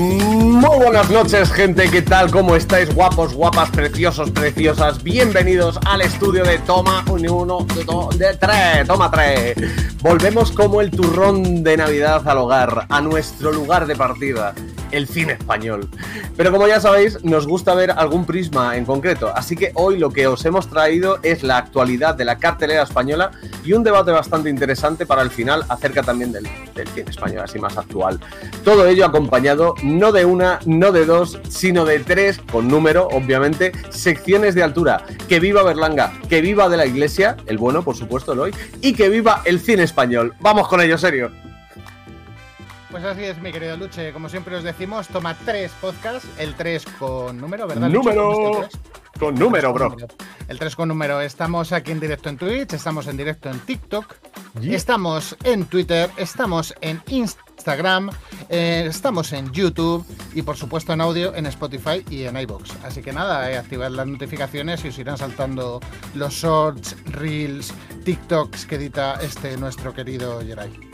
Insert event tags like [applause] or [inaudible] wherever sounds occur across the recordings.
Muy buenas noches, gente. ¿Qué tal? ¿Cómo estáis? Guapos, guapas, preciosos, preciosas. Bienvenidos al estudio de Toma 1, de 3, Toma 3. Volvemos como el turrón de Navidad al hogar, a nuestro lugar de partida el cine español. Pero como ya sabéis, nos gusta ver algún prisma en concreto, así que hoy lo que os hemos traído es la actualidad de la cartelera española y un debate bastante interesante para el final acerca también del, cine español, así más actual. Todo ello acompañado no de una, no de dos, sino de tres, con número, obviamente, secciones de altura. Que viva Berlanga, que viva de la iglesia, el bueno, por supuesto, el hoy, y que viva el cine español. Vamos con ello, serio. Pues así es, mi querido Luche. Como siempre os decimos, toma tres podcasts. El 3 con número, ¿verdad? Número. Con número, bro. El 3 con número. Estamos aquí en directo en Twitch, estamos en directo en TikTok, estamos en Twitter, estamos en Instagram, eh, estamos en YouTube y por supuesto en audio en Spotify y en iBox. Así que nada, eh, activad las notificaciones y os irán saltando los shorts, reels, TikToks que edita este nuestro querido Jerai.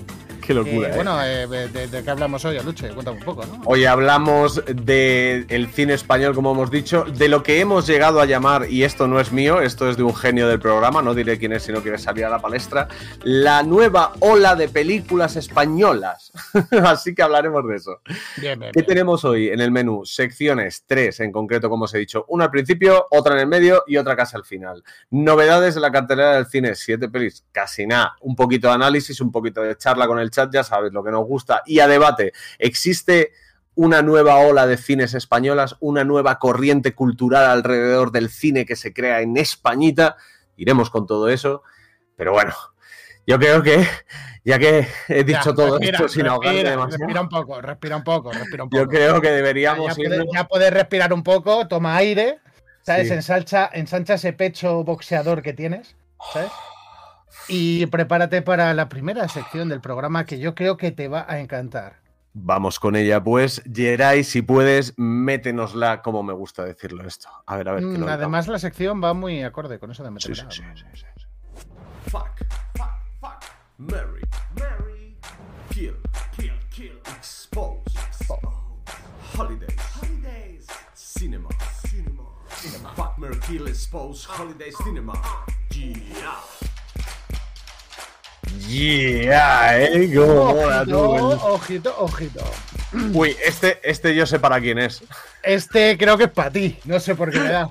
Qué locura. Eh, bueno, eh, de, qué hablamos hoy, Aluche? Cuéntame un poco, ¿no? Hoy hablamos del cine español, como hemos dicho, de lo que hemos llegado a llamar, y esto no es mío, esto es de un genio del programa, no diré quién es si no quiere salir a la palestra, la nueva ola de películas españolas. [laughs] Así que hablaremos de eso. Bien, bien, ¿Qué tenemos hoy en el menú? Secciones, tres en concreto, como os he dicho. Una al principio, otra en el medio y otra casi al final. Novedades de la cartelera del cine, siete pelis, casi nada. Un poquito de análisis, un poquito de charla con el ya sabes lo que nos gusta. Y a debate, ¿existe una nueva ola de cines españolas, una nueva corriente cultural alrededor del cine que se crea en Españita? Iremos con todo eso. Pero bueno, yo creo que, ya que he dicho todo esto sin ahogarme demasiado. Respira un poco, respira un poco, respira un poco. Yo creo que deberíamos. Ya, puedes, respirar un poco, toma aire, ¿sabes? Ensancha, ensancha ese pecho boxeador que tienes, ¿sabes? Y prepárate para la primera sección del programa que yo creo que te va a encantar. Vamos con ella, pues. Geray, si puedes, métenosla como me gusta decirlo esto. A ver, a ver. mm, además, la sección va muy acorde con eso de meterla. Sí, sí, sí, Fuck, fuck, fuck. Mary, Mary. Kill, kill, kill. Expose. Holidays. Holidays. Cinema. Cinema. Cinema. Fuck, Mary, kill, expose. Holidays, cinema. Yeah. Yeah, eh, ojito, ojito, ojito. Uy, este, este yo sé para quién es. Este creo que es para ti, no sé por qué me da.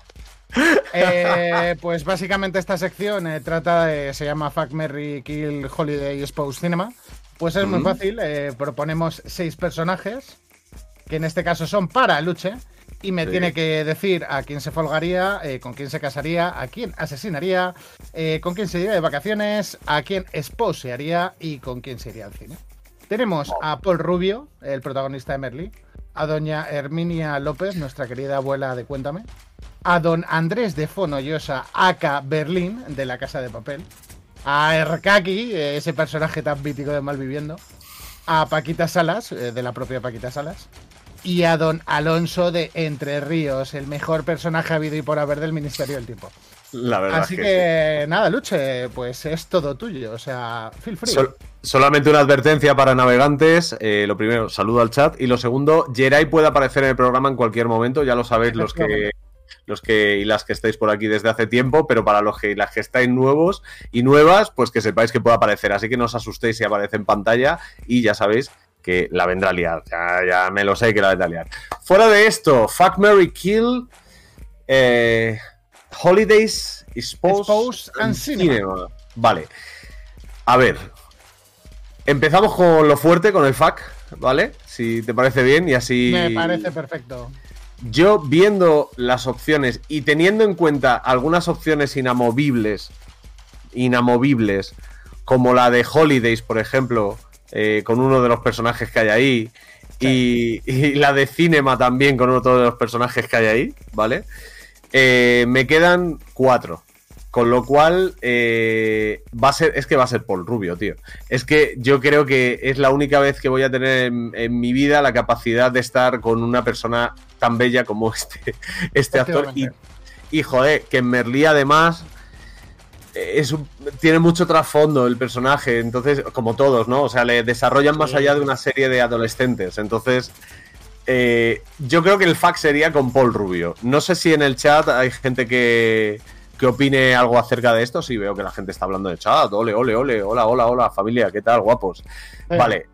Eh, pues básicamente esta sección eh, trata de, se llama Fuck Merry Kill Holiday Expose Cinema. Pues es muy fácil, eh, proponemos seis personajes, que en este caso son para Luche, y me tiene que decir a quién se folgaría, eh, con quién se casaría, a quién asesinaría, eh, con quién se iría de vacaciones, a quién esposearía y con quién se iría al cine. Tenemos a Paul Rubio, el protagonista de Merly, a doña Herminia López, nuestra querida abuela de Cuéntame, a don Andrés de Fonollosa, aka Berlín, de La Casa de Papel, a Erkaki, eh, ese personaje tan mítico de Malviviendo, a Paquita Salas, de la propia Paquita Salas, y a don Alonso de Entre Ríos, el mejor personaje habido y por haber del Ministerio del Tiempo. La verdad. Así que, nada, Luche, pues es todo tuyo. O sea, feel free. solamente una advertencia para navegantes. Eh, lo primero, saludo al chat. Y lo segundo, Jerai puede aparecer en el programa en cualquier momento. Ya lo sabéis los que los que y las que estáis por aquí desde hace tiempo, pero para los que las que estáis nuevos y nuevas, pues que sepáis que puede aparecer. Así que no os asustéis si aparece en pantalla y ya sabéis que la vendrá a liar. Ya, me lo sé que la vendrá a liar. Fuera de esto, Fuck Mary Kill, eh, Holidays, Expose, and Cinema. Vale. A ver. Empezamos con lo fuerte, con el fuck, ¿vale? Si te parece bien y así. Me parece perfecto. Yo viendo las opciones y teniendo en cuenta algunas opciones inamovibles, inamovibles, como la de Holidays, por ejemplo, eh, con uno de los personajes que hay ahí. Y, la de Cinema también con otro de los personajes que hay ahí, ¿vale? Eh, me quedan cuatro. Con lo cual, eh, va a ser, es que va a ser Paul Rubio, tío. Es que yo creo que es la única vez que voy a tener en, mi vida la capacidad de estar con una persona tan bella como este, [laughs] este actor. Y, y joder, que en Merlí además es tiene mucho trasfondo el personaje, entonces, como todos, ¿no? O sea, le desarrollan más allá de una serie de adolescentes. Entonces, eh, yo creo que el fax sería con Paul Rubio. No sé si en el chat hay gente que, que opine algo acerca de esto. Sí, veo que la gente está hablando de chat. Ole, ole, ole. Hola, hola, hola, familia. ¿Qué tal, guapos? Eh. Vale.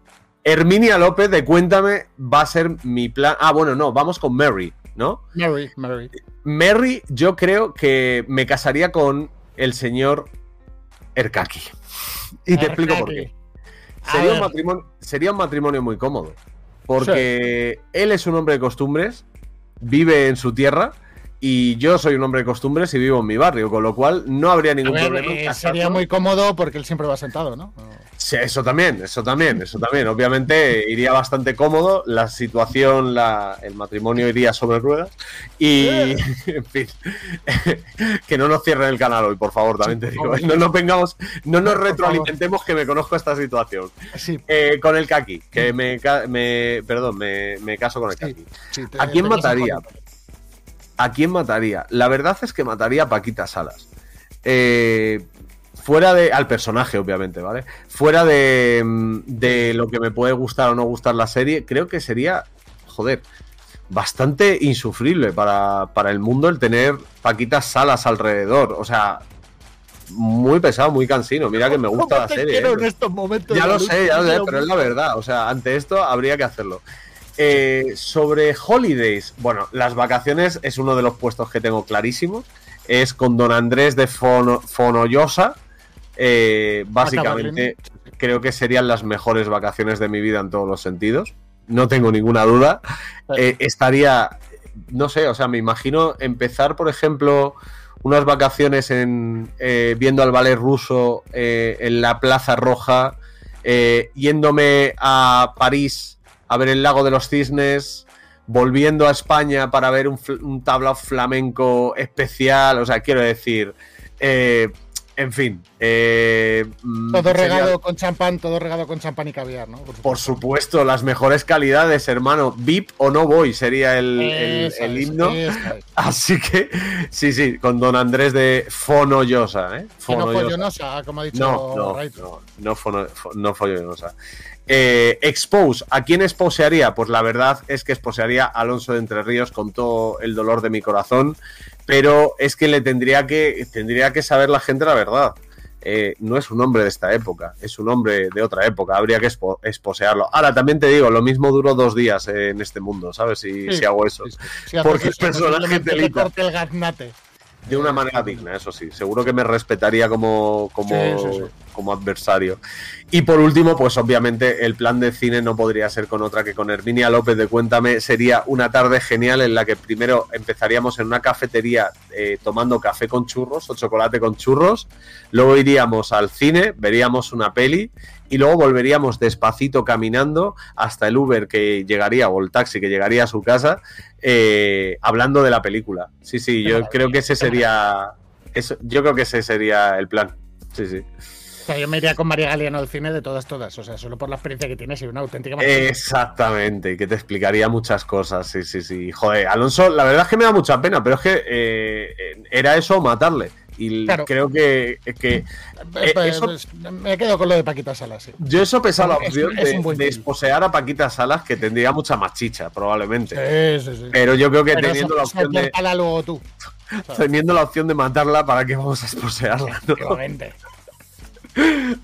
Herminia López de Cuéntame va a ser mi plan. Ah, bueno, no, vamos con Mary, ¿no? Mary, Mary. Mary, yo creo que me casaría con el señor Erkaki. Y te explico por qué. A Sería un, ver. matrimonio, sería un matrimonio muy cómodo. Porque él es un hombre de costumbres, vive en su tierra, y yo soy un hombre de costumbres y vivo en mi barrio, con lo cual no habría ningún ver, problema. eh, sería muy cómodo porque él siempre va sentado, ¿no? Sí, eso también, eso también, eso también. Obviamente iría bastante cómodo, la situación, la, el matrimonio iría sobre ruedas y, [laughs] en fin, [laughs] que no nos cierren el canal hoy, por favor, también te digo. ¿eh? No nos vengamos, no nos retroalimentemos que me conozco esta situación. Sí, Eh, con el kaki, que me, me perdón, me, me caso con el kaki. sí, te- ¿A quién mataría? ¿A quién mataría? La verdad es que mataría a Paquita Salas. Eh, fuera de. Al personaje, obviamente, ¿vale? Fuera de, mm, de lo que me puede gustar o no gustar la serie, creo que sería. Joder. Bastante insufrible para, para el mundo el tener Paquitas Salas alrededor. O sea. Muy pesado, muy cansino. Mira que me gusta la ¿Cómo te serie. ¿eh? en estos momentos Ya lo sé, ya lo sé, pero es la verdad. O sea, ante esto habría que hacerlo. Eh, sobre holidays, bueno, las vacaciones es uno de los puestos que tengo clarísimos. Es con don Andrés de Fono- Fonollosa. Eh, básicamente, creo que serían las mejores vacaciones de mi vida en todos los sentidos. No tengo ninguna duda. Eh, estaría, no sé, o sea, me imagino empezar, por ejemplo, unas vacaciones en viendo al ballet ruso en la Plaza Roja, yéndome a París a ver el lago de los cisnes, volviendo a España para ver un, un tablao flamenco especial, o sea, quiero decir, eh, en fin. eh, mm, Todo sería- regado con champán, todo regado con champán y caviar, ¿no? por supuesto, las mejores calidades, hermano. VIP o no voy sería el, el- himno. es. Así que, sí, sí, con don Andrés de Fonollosa, ¿eh? Que no follonosa, como ha dicho No, no, no, no, fono- fo- no follonosa. Eh, expose, ¿a quién esposearía? Pues la verdad es que esposearía a Alonso de Entre Ríos con todo el dolor de mi corazón, pero es que le tendría que, tendría que saber la gente la verdad. Eh, no es un hombre de esta época, es un hombre de otra época, habría que espo- esposearlo. Ahora, también te digo, lo mismo duró dos días eh, en este mundo, ¿sabes? Si, Sí, si hago eso. Sí, sí. Porque el personaje posiblemente te le lita. corte el gaznate. De una manera digna, eso sí. Seguro que me respetaría como, como. Como adversario. Y por último, pues obviamente el plan de cine no podría ser con otra que con Herminia López de Cuéntame. Sería una tarde genial en la que primero empezaríamos en una cafetería eh, tomando café con churros o chocolate con churros. Luego iríamos al cine, veríamos una peli y luego volveríamos despacito caminando hasta el Uber que llegaría o el taxi que llegaría a su casa eh, hablando de la película. Sí, sí, yo creo que ese sería. Eso, yo creo que ese sería el plan. Sí, sí. O sea, yo me iría con María Galeano al cine de todas, todas. O sea, solo por la experiencia que tienes y una auténtica maravilla. Exactamente, que te explicaría muchas cosas. Sí, sí, sí. Joder, Alonso, la verdad es que me da mucha pena, pero es que eh, era eso matarle. Y Claro. creo que, que Eh, eh, pues, eso- pues, me quedo con lo de Paquita Salas, sí. yo eso pesa la opción es de, esposear a Paquita Salas, que tendría mucha más chicha, probablemente. Sí, sí, sí. Pero yo creo que Pero teniendo la, opción de, luego tú. [laughs] teniendo la opción de matarla, ¿para qué vamos a esposearla? no?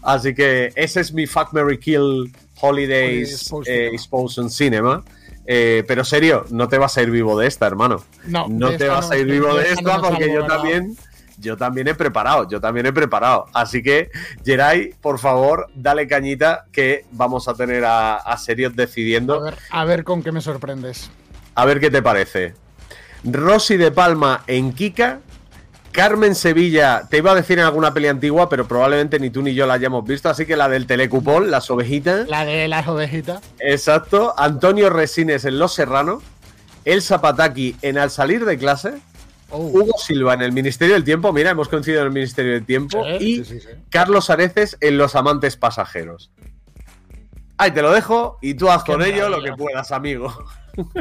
Así que ese es mi Fuck Mary Kill Holidays eh, Cinema. Exposed Cinema. Eh, pero serio, no te vas a ir vivo de esta, hermano. No, No te vas no, a ir vivo de de esta porque yo también, yo también he preparado, yo también he preparado. Así que, Geray, por favor, dale cañita que vamos a tener a, a Serios A decidiendo. ver, a ver con qué me sorprendes. A ver qué te parece. Rosy de Palma en Kika. Carmen Sevilla, te iba a decir en alguna peli antigua, pero probablemente ni tú ni yo la hayamos visto, así que la del telecupón, las ovejitas. La de las ovejitas. Exacto. Antonio Resines en Los Serrano. Elsa Pataki en Al salir de clase. Oh. Hugo Silva en el Ministerio del Tiempo. Mira, hemos coincidido en el Ministerio del Tiempo. Y sí, sí, sí. Carlos Areces en Los Amantes Pasajeros. Ahí te lo dejo y tú haz Qué con ello lo que puedas, amigo.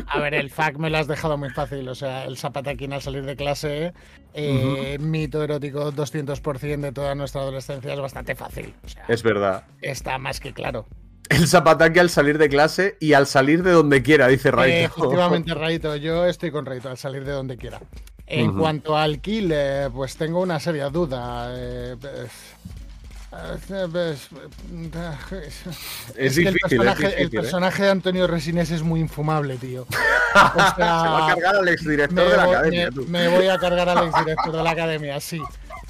A ver, el fact me lo has dejado muy fácil. O sea, el zapataquín al salir de clase, eh, mito erótico 200% de toda nuestra adolescencia es bastante fácil. O sea, Es verdad. está más que claro. El zapataque al salir de clase y al salir de donde quiera, dice Raito. Eh, efectivamente, Raito, yo estoy con Raito, al salir de donde quiera. En cuanto al kill, eh, pues tengo una seria duda. Eh, es, difícil, el personaje, es difícil, el personaje de Antonio Resines es muy infumable, tío. O [laughs] sea, Se va a cargar al exdirector de la voy, academia, me- tú. me voy a cargar al [laughs] exdirector de la academia, sí.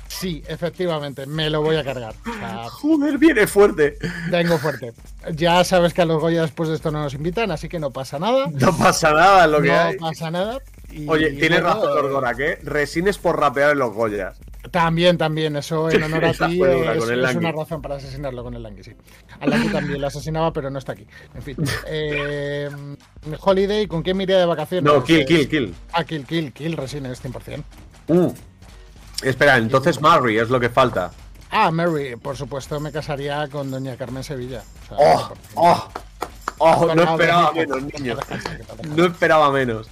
Sí, efectivamente, me lo voy a cargar. O sea, Joder, viene fuerte. vengo fuerte. Ya sabes que a los Goya después de esto no nos invitan, así que no pasa nada. No pasa nada lo que no hay. pasa nada. Y, Oye, tienes bueno, razón, Orgorak, ¿eh? Resines por rapear en los Goyas. También, también, eso en honor a [laughs] ti es, es una razón para asesinarlo con el Langui, sí. Al Langui también lo asesinaba, pero no está aquí. En fin. [laughs] Eh, Holiday, ¿con quién me iría de vacaciones? No, kill, kill, kill. Ah, kill, kill, kill, Resines, 100%. Uh. Espera, entonces Mary es lo que falta. Ah, Mary, por supuesto, me casaría con doña Carmen Sevilla. O sea, ¡Oh! ¡Oh! ¡Oh! [laughs] No esperaba menos, niño. No esperaba menos.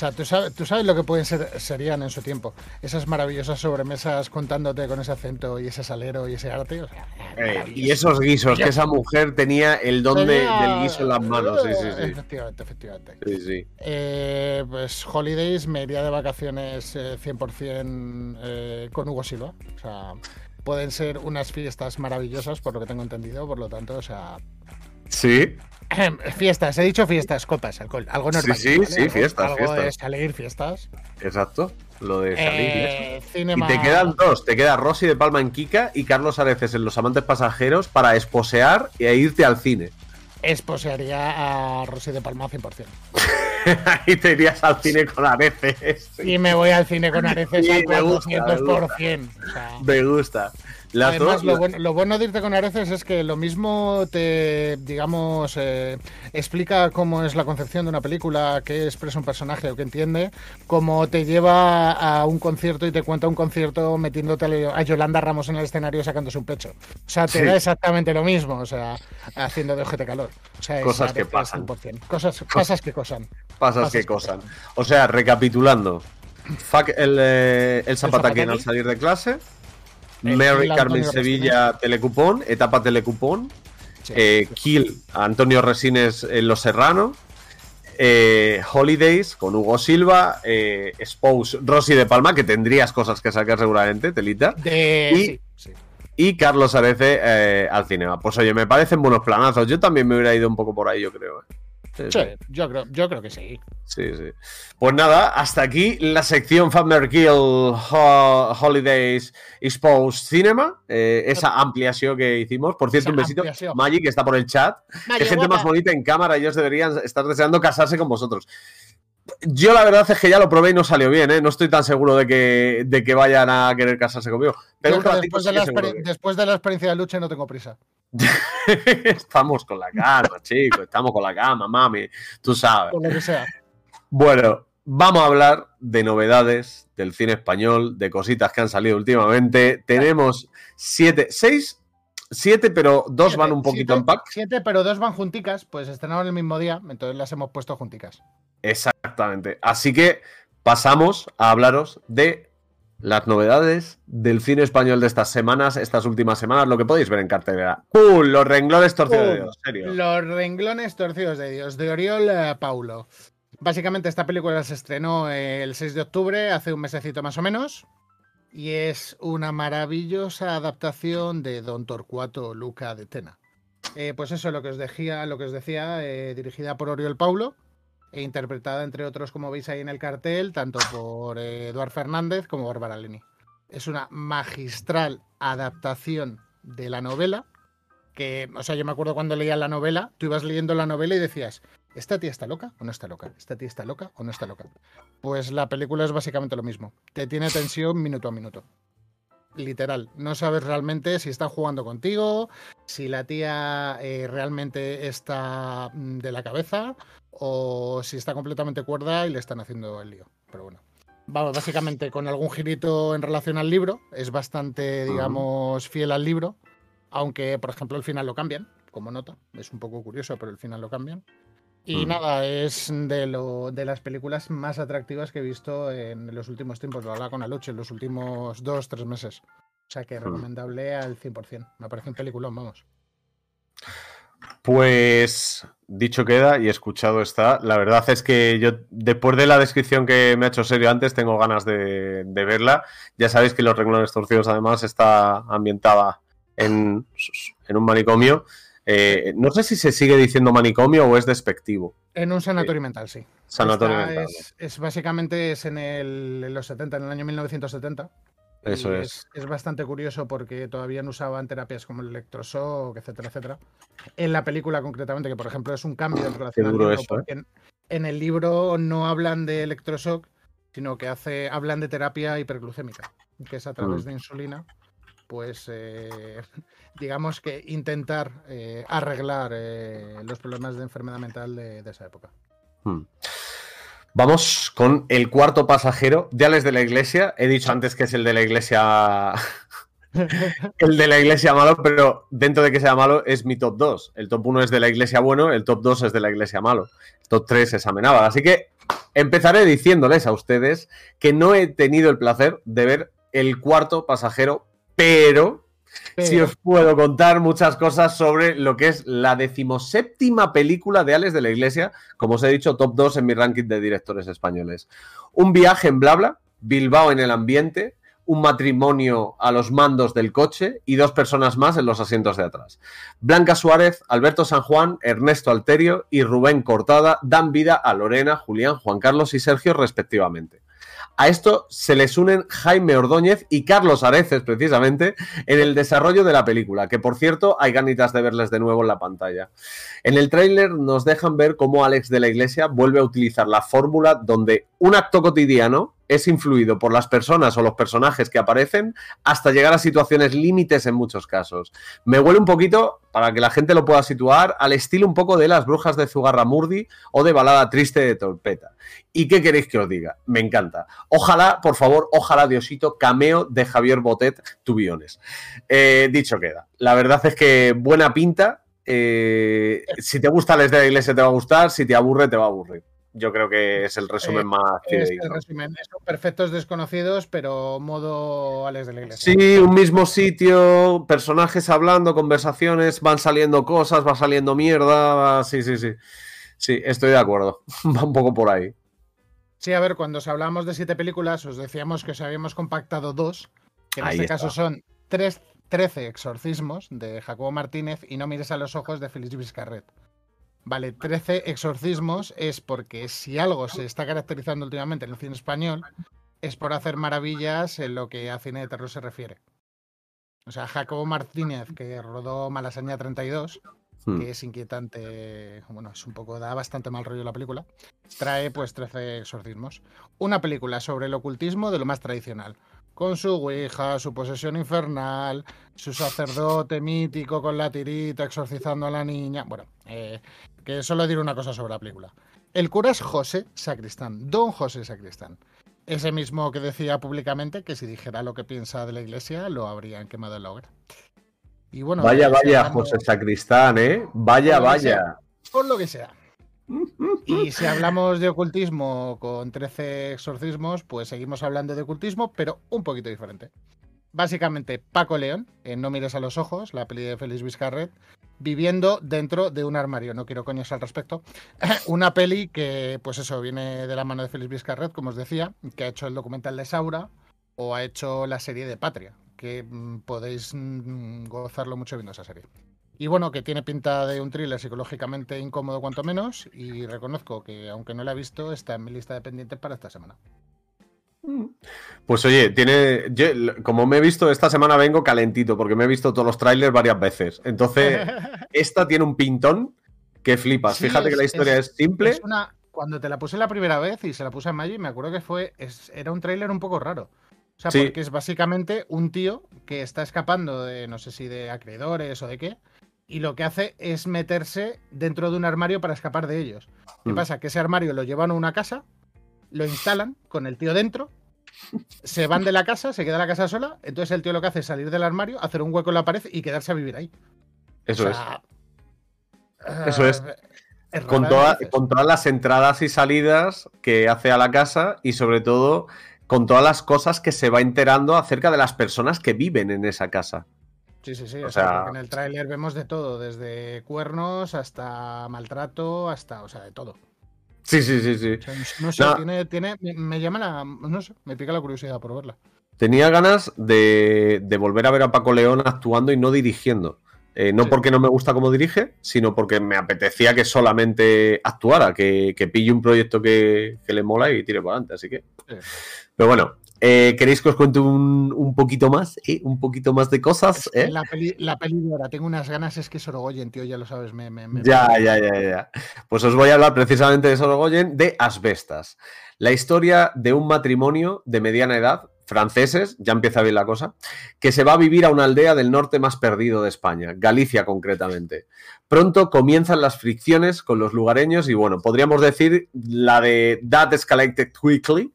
O sea, ¿tú sabes, tú sabes lo que pueden ser, serían en su tiempo. Esas maravillosas sobremesas contándote con ese acento y ese salero y ese arte. O sea, Eh, y esos guisos, que esa mujer tenía el don de- del guiso en las manos. Sí, sí, sí. Efectivamente, efectivamente. Sí, sí. Eh, pues Holidays me iría de vacaciones eh, 100% eh, con Hugo Silva. O sea, pueden ser unas fiestas maravillosas, por lo que tengo entendido. Por lo tanto, o sea, Sí, [clears throat] fiestas, he dicho fiestas, copas, alcohol, algo normal. sí, ¿vale? sí, Algo- fiestas, algo fiestas. de salir, fiestas. exacto. Lo de salir. y eso. Eh, Y te quedan dos, te queda Rosy de Palma en Kika y Carlos Areces en Los Amantes Pasajeros para esposear e irte al cine. Esposearía a Rosy de Palma 100%. [laughs] Ahí te irías al cine con Areces. Y me voy al cine con Areces Sí, al [laughs] me gusta, me 400%. O sea, Me gusta. Las Además, dos, lo bueno, lo bueno de irte con Areces es que lo mismo te, digamos, eh, explica cómo es la concepción de una película, qué expresa un personaje o qué entiende, como te lleva a un concierto y te cuenta un concierto metiéndote a Yolanda Ramos en el escenario sacándose un pecho. O sea, te Sí. da exactamente lo mismo, o sea, haciendo de ojete calor. O sea, Cosas que pasan. 100%. Cosas, cosas que cosan. pasas pasas que que cosan. O sea, recapitulando. Fuck el, eh, el zapataquín al salir de clase. El Mary Carmen Sevilla telecupón, etapa telecupón. Sí. eh, Kill a Antonio Resines en Los Serrano. eh, Holidays con Hugo Silva. eh, Expose Rosy de Palma, que tendrías cosas que sacar seguramente, Telita. De... y- sí. Y Carlos Arece eh, al cinema. Pues oye, me parecen buenos planazos. Yo también me hubiera ido un poco por ahí, yo creo. Sí, sí. yo creo, yo creo que sí. Sí, sí. Pues nada, hasta aquí la sección Fatmer Kill Ho- Holidays Expose Cinema. eh, esa ampliación que hicimos. Por cierto, Esa un besito. ampliación. Maggie, que está por el chat. Qué gente más bonita en cámara. Ellos deberían estar deseando casarse con vosotros. Yo la verdad es que ya lo probé y no salió bien, ¿eh? No estoy tan seguro de que, de que vayan a querer casarse conmigo. Pero un después, de la que después de la experiencia de lucha no tengo prisa. [laughs] Estamos con la calma, chicos. Estamos con la calma, mami. Tú sabes. Por lo que sea. Bueno, vamos a hablar de novedades del cine español, de cositas que han salido últimamente. Tenemos siete, seis, siete, pero dos Siete, van un poquito siete, en pack. Siete, pero dos van junticas, pues estrenaron el mismo día, entonces las hemos puesto junticas. Exactamente. Así que pasamos a hablaros de las novedades del cine español de estas semanas, estas últimas semanas, lo que podéis ver en cartelera. ¡Pum! Los renglones torcidos de. Dios, serio. Los renglones torcidos de Dios, de Oriol eh, Paulo. Básicamente esta película se estrenó eh, el 6 de octubre, hace un mesecito más o menos, y es una maravillosa adaptación de Don Torcuato Luca de Tena. Eh, pues eso, lo que os decía, lo que decía eh, dirigida por Oriol Paulo e interpretada, entre otros, como veis ahí en el cartel, tanto por eh, Eduard Fernández como Bárbara Leni. Es una magistral adaptación de la novela que, o sea, yo me acuerdo cuando leía la novela, tú ibas leyendo la novela y decías, ¿esta tía está loca o no está loca? ¿Esta tía está loca o no está loca? Pues la película es básicamente lo mismo. Te tiene tensión minuto a minuto. Literal. No sabes realmente si está jugando contigo, si la tía eh, realmente está mm, de la cabeza o si está completamente cuerda y le están haciendo el lío. Pero bueno. Vamos, básicamente con algún girito en relación al libro. Es bastante, digamos, fiel al libro. Aunque, por ejemplo, el final lo cambian, como nota. Es un poco curioso, pero el final lo cambian. Y Mm. nada, es de, lo, de las películas más atractivas que he visto en los últimos tiempos. Lo hablaba con Aluche en los últimos dos, tres meses. O sea que Mm. recomendable al 100%. Me parece un peliculón, vamos. Pues dicho queda y escuchado está. La verdad es que yo, después de la descripción que me ha hecho Serio antes, tengo ganas de, verla. Ya sabéis que Los Renglones Torcidos, además, está ambientada en, un manicomio. Eh, no sé si se sigue diciendo manicomio o es despectivo. En un sanatorio mental, sí. Sanatorio mental. Es, básicamente es en, el, en los 70, en el año 1970. Eso es. es. bastante curioso porque todavía no usaban terapias como el electroshock, etcétera, etcétera. En la película concretamente, que por ejemplo es un cambio en relación al libro, porque ¿eh? en, el libro no hablan de electroshock, sino que hace, hablan de terapia hiperglucémica, que es a través mm. de insulina, pues eh, [laughs] digamos que intentar eh, arreglar los problemas de enfermedad mental de, esa época. Mm. Vamos con el cuarto pasajero de Alex de la Iglesia. He dicho antes que es el de la Iglesia. [laughs] el de la Iglesia malo, pero dentro de que sea malo es mi top 2. El top 1 es de la Iglesia bueno, el top 2 es de la Iglesia malo. El top 3 es Amenábal. Así que empezaré diciéndoles a ustedes que no he tenido el placer de ver el cuarto pasajero, pero si os puedo contar muchas cosas sobre lo que es la decimoséptima película de Alex de la Iglesia, como os he dicho, top 2 en mi ranking de directores españoles. Un viaje en Blabla, Bilbao en el ambiente, un matrimonio a los mandos del coche y dos personas más en los asientos de atrás. Blanca Suárez, Alberto San Juan, Ernesto Alterio y Rubén Cortada dan vida a Lorena, Julián, Juan Carlos y Sergio respectivamente. A esto se les unen Jaime Ordóñez y Carlos Areces, precisamente, en el desarrollo de la película, que por cierto hay ganitas de verles de nuevo en la pantalla. En el tráiler nos dejan ver cómo Alex de la Iglesia vuelve a utilizar la fórmula donde un acto cotidiano es influido por las personas o los personajes que aparecen hasta llegar a situaciones límites en muchos casos. Me huele un poquito, para que la gente lo pueda situar, al estilo un poco de las brujas de Zugarramurdi o de Balada Triste de Torpeta. ¿Y qué queréis que os diga? Me encanta. Ojalá, por favor, ojalá, Diosito, cameo de Javier Botet, tubiones. Eh, dicho queda. La verdad es que buena pinta. Eh, si te gusta Les de la Iglesia te va a gustar, si te aburre te va a aburrir. Yo creo que es el resumen eh, más es el resumen. Son perfectos desconocidos, pero modo Alex de la Iglesia. Sí, un mismo sitio, personajes hablando, conversaciones, van saliendo cosas, va saliendo mierda. Sí, sí, sí. Sí, estoy de acuerdo. [laughs] va un poco por ahí. Sí, a ver, cuando os hablamos de siete películas, os decíamos que os habíamos compactado dos, que en este caso son tres, 13 exorcismos de Jacobo Martínez y No mires a los ojos de Félix Vizcarret. Vale, 13 exorcismos es porque si algo se está caracterizando últimamente en el cine español, es por hacer maravillas en lo que a cine de terror se refiere. O sea, Jacobo Martínez, que rodó Malasaña 32, hmm. que es inquietante, bueno, es un poco, da bastante mal rollo la película, trae pues 13 exorcismos. Una película sobre el ocultismo de lo más tradicional con su Ouija, su posesión infernal, su sacerdote mítico con la tirita exorcizando a la niña. Bueno, eh, que solo diré una cosa sobre la película. El cura es José Sacristán, don José Sacristán. Ese mismo que decía públicamente que si dijera lo que piensa de la iglesia, lo habrían quemado en la hoguera. Y bueno, vaya, vaya, José Sacristán, ¿eh? Vaya, vaya. por lo que sea. Y si hablamos de ocultismo con 13 exorcismos, pues seguimos hablando de ocultismo, pero un poquito diferente. Básicamente, Paco León, en No mires a los ojos, la peli de Félix Vizcarret, viviendo dentro de un armario. No quiero coños al respecto. [laughs] Una peli que, pues eso, viene de la mano de Félix Vizcarret, como os decía, que ha hecho el documental de Saura o ha hecho la serie de Patria, que mm, podéis mm, gozarlo mucho viendo esa serie. Y bueno, que tiene pinta de un thriller psicológicamente incómodo cuanto menos. Y reconozco que, aunque no la he visto, está en mi lista de pendientes para esta semana. Mm. Pues oye, tiene. como me he visto, esta semana vengo calentito, porque me he visto todos los trailers varias veces. Entonces, [laughs] esta tiene un pintón que flipas. Fíjate que la historia es, simple. una, cuando te la puse la primera vez y se la puse a Maggie, me acuerdo que fue. era un tráiler un poco raro. O sea, porque es básicamente un tío que está escapando de, no sé si de acreedores o de qué, y lo que hace es meterse dentro de un armario para escapar de ellos. ¿Qué mm. pasa? Que ese armario lo llevan a una casa, lo instalan con el tío dentro, se van de la casa, se queda la casa sola, entonces el tío lo que hace es salir del armario, hacer un hueco en la pared y quedarse a vivir ahí. Eso es. Eso es. con, con todas las entradas y salidas que hace a la casa y sobre todo con todas las cosas que se va enterando acerca de las personas que viven en esa casa. Sí, sí, sí. O, sea, en el tráiler vemos de todo, desde cuernos hasta maltrato, hasta, o sea, de todo. Sí, sí, sí, sí. no sé, Tiene, tiene, me llama la, no sé, me pica la curiosidad por verla. Tenía ganas de, de volver a ver a Paco León actuando y no dirigiendo. Eh, no porque no me gusta cómo dirige, sino porque me apetecía que solamente actuara, que, pille un proyecto que, le mola y tire para adelante. Así que. Pero bueno, eh, ¿queréis que os cuente un, poquito más? Eh? Un poquito más de cosas. La, peli, la de ahora, tengo unas ganas, es que Sorogoyen, tío, ya lo sabes. Me, ya, ya, ya, ya. Pues os voy a hablar precisamente de Sorogoyen, de Asbestas. La historia de un matrimonio de mediana edad franceses, ya empieza bien la cosa, que se va a vivir a una aldea del norte más perdido de España, Galicia concretamente. Pronto comienzan las fricciones con los lugareños y bueno, podríamos decir la de That Escalated Quickly,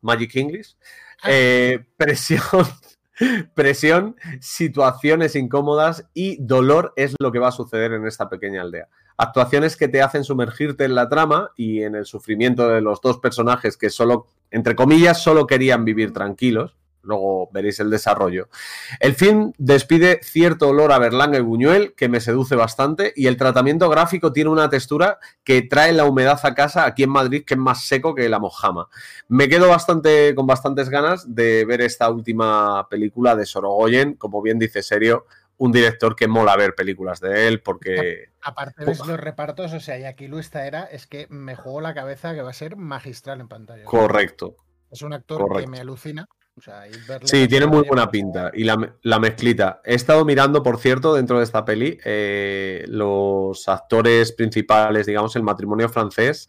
Magic English. [laughs] eh, presión, [laughs] presión, situaciones incómodas y dolor es lo que va a suceder en esta pequeña aldea. Actuaciones que te hacen sumergirte en la trama y en el sufrimiento de los dos personajes que solo entre comillas, solo querían vivir tranquilos. Luego veréis el desarrollo. El film despide cierto olor a Berlanga y Buñuel que me seduce bastante y el tratamiento gráfico tiene una textura que trae la humedad a casa aquí en Madrid que es más seco que la mojama. Me quedo bastante con bastantes ganas de ver esta última película de Sorogoyen, como bien dice Serio, un director que mola ver películas de él porque... Aparte de los repartos, o sea, y aquí Luis era es que me juego la cabeza que va a ser magistral en pantalla. Correcto. Es un actor que me alucina. Sí, tiene muy buena pinta. Y la, mezclita. He estado mirando, por cierto, dentro de esta peli, eh, los actores principales, digamos, el matrimonio francés.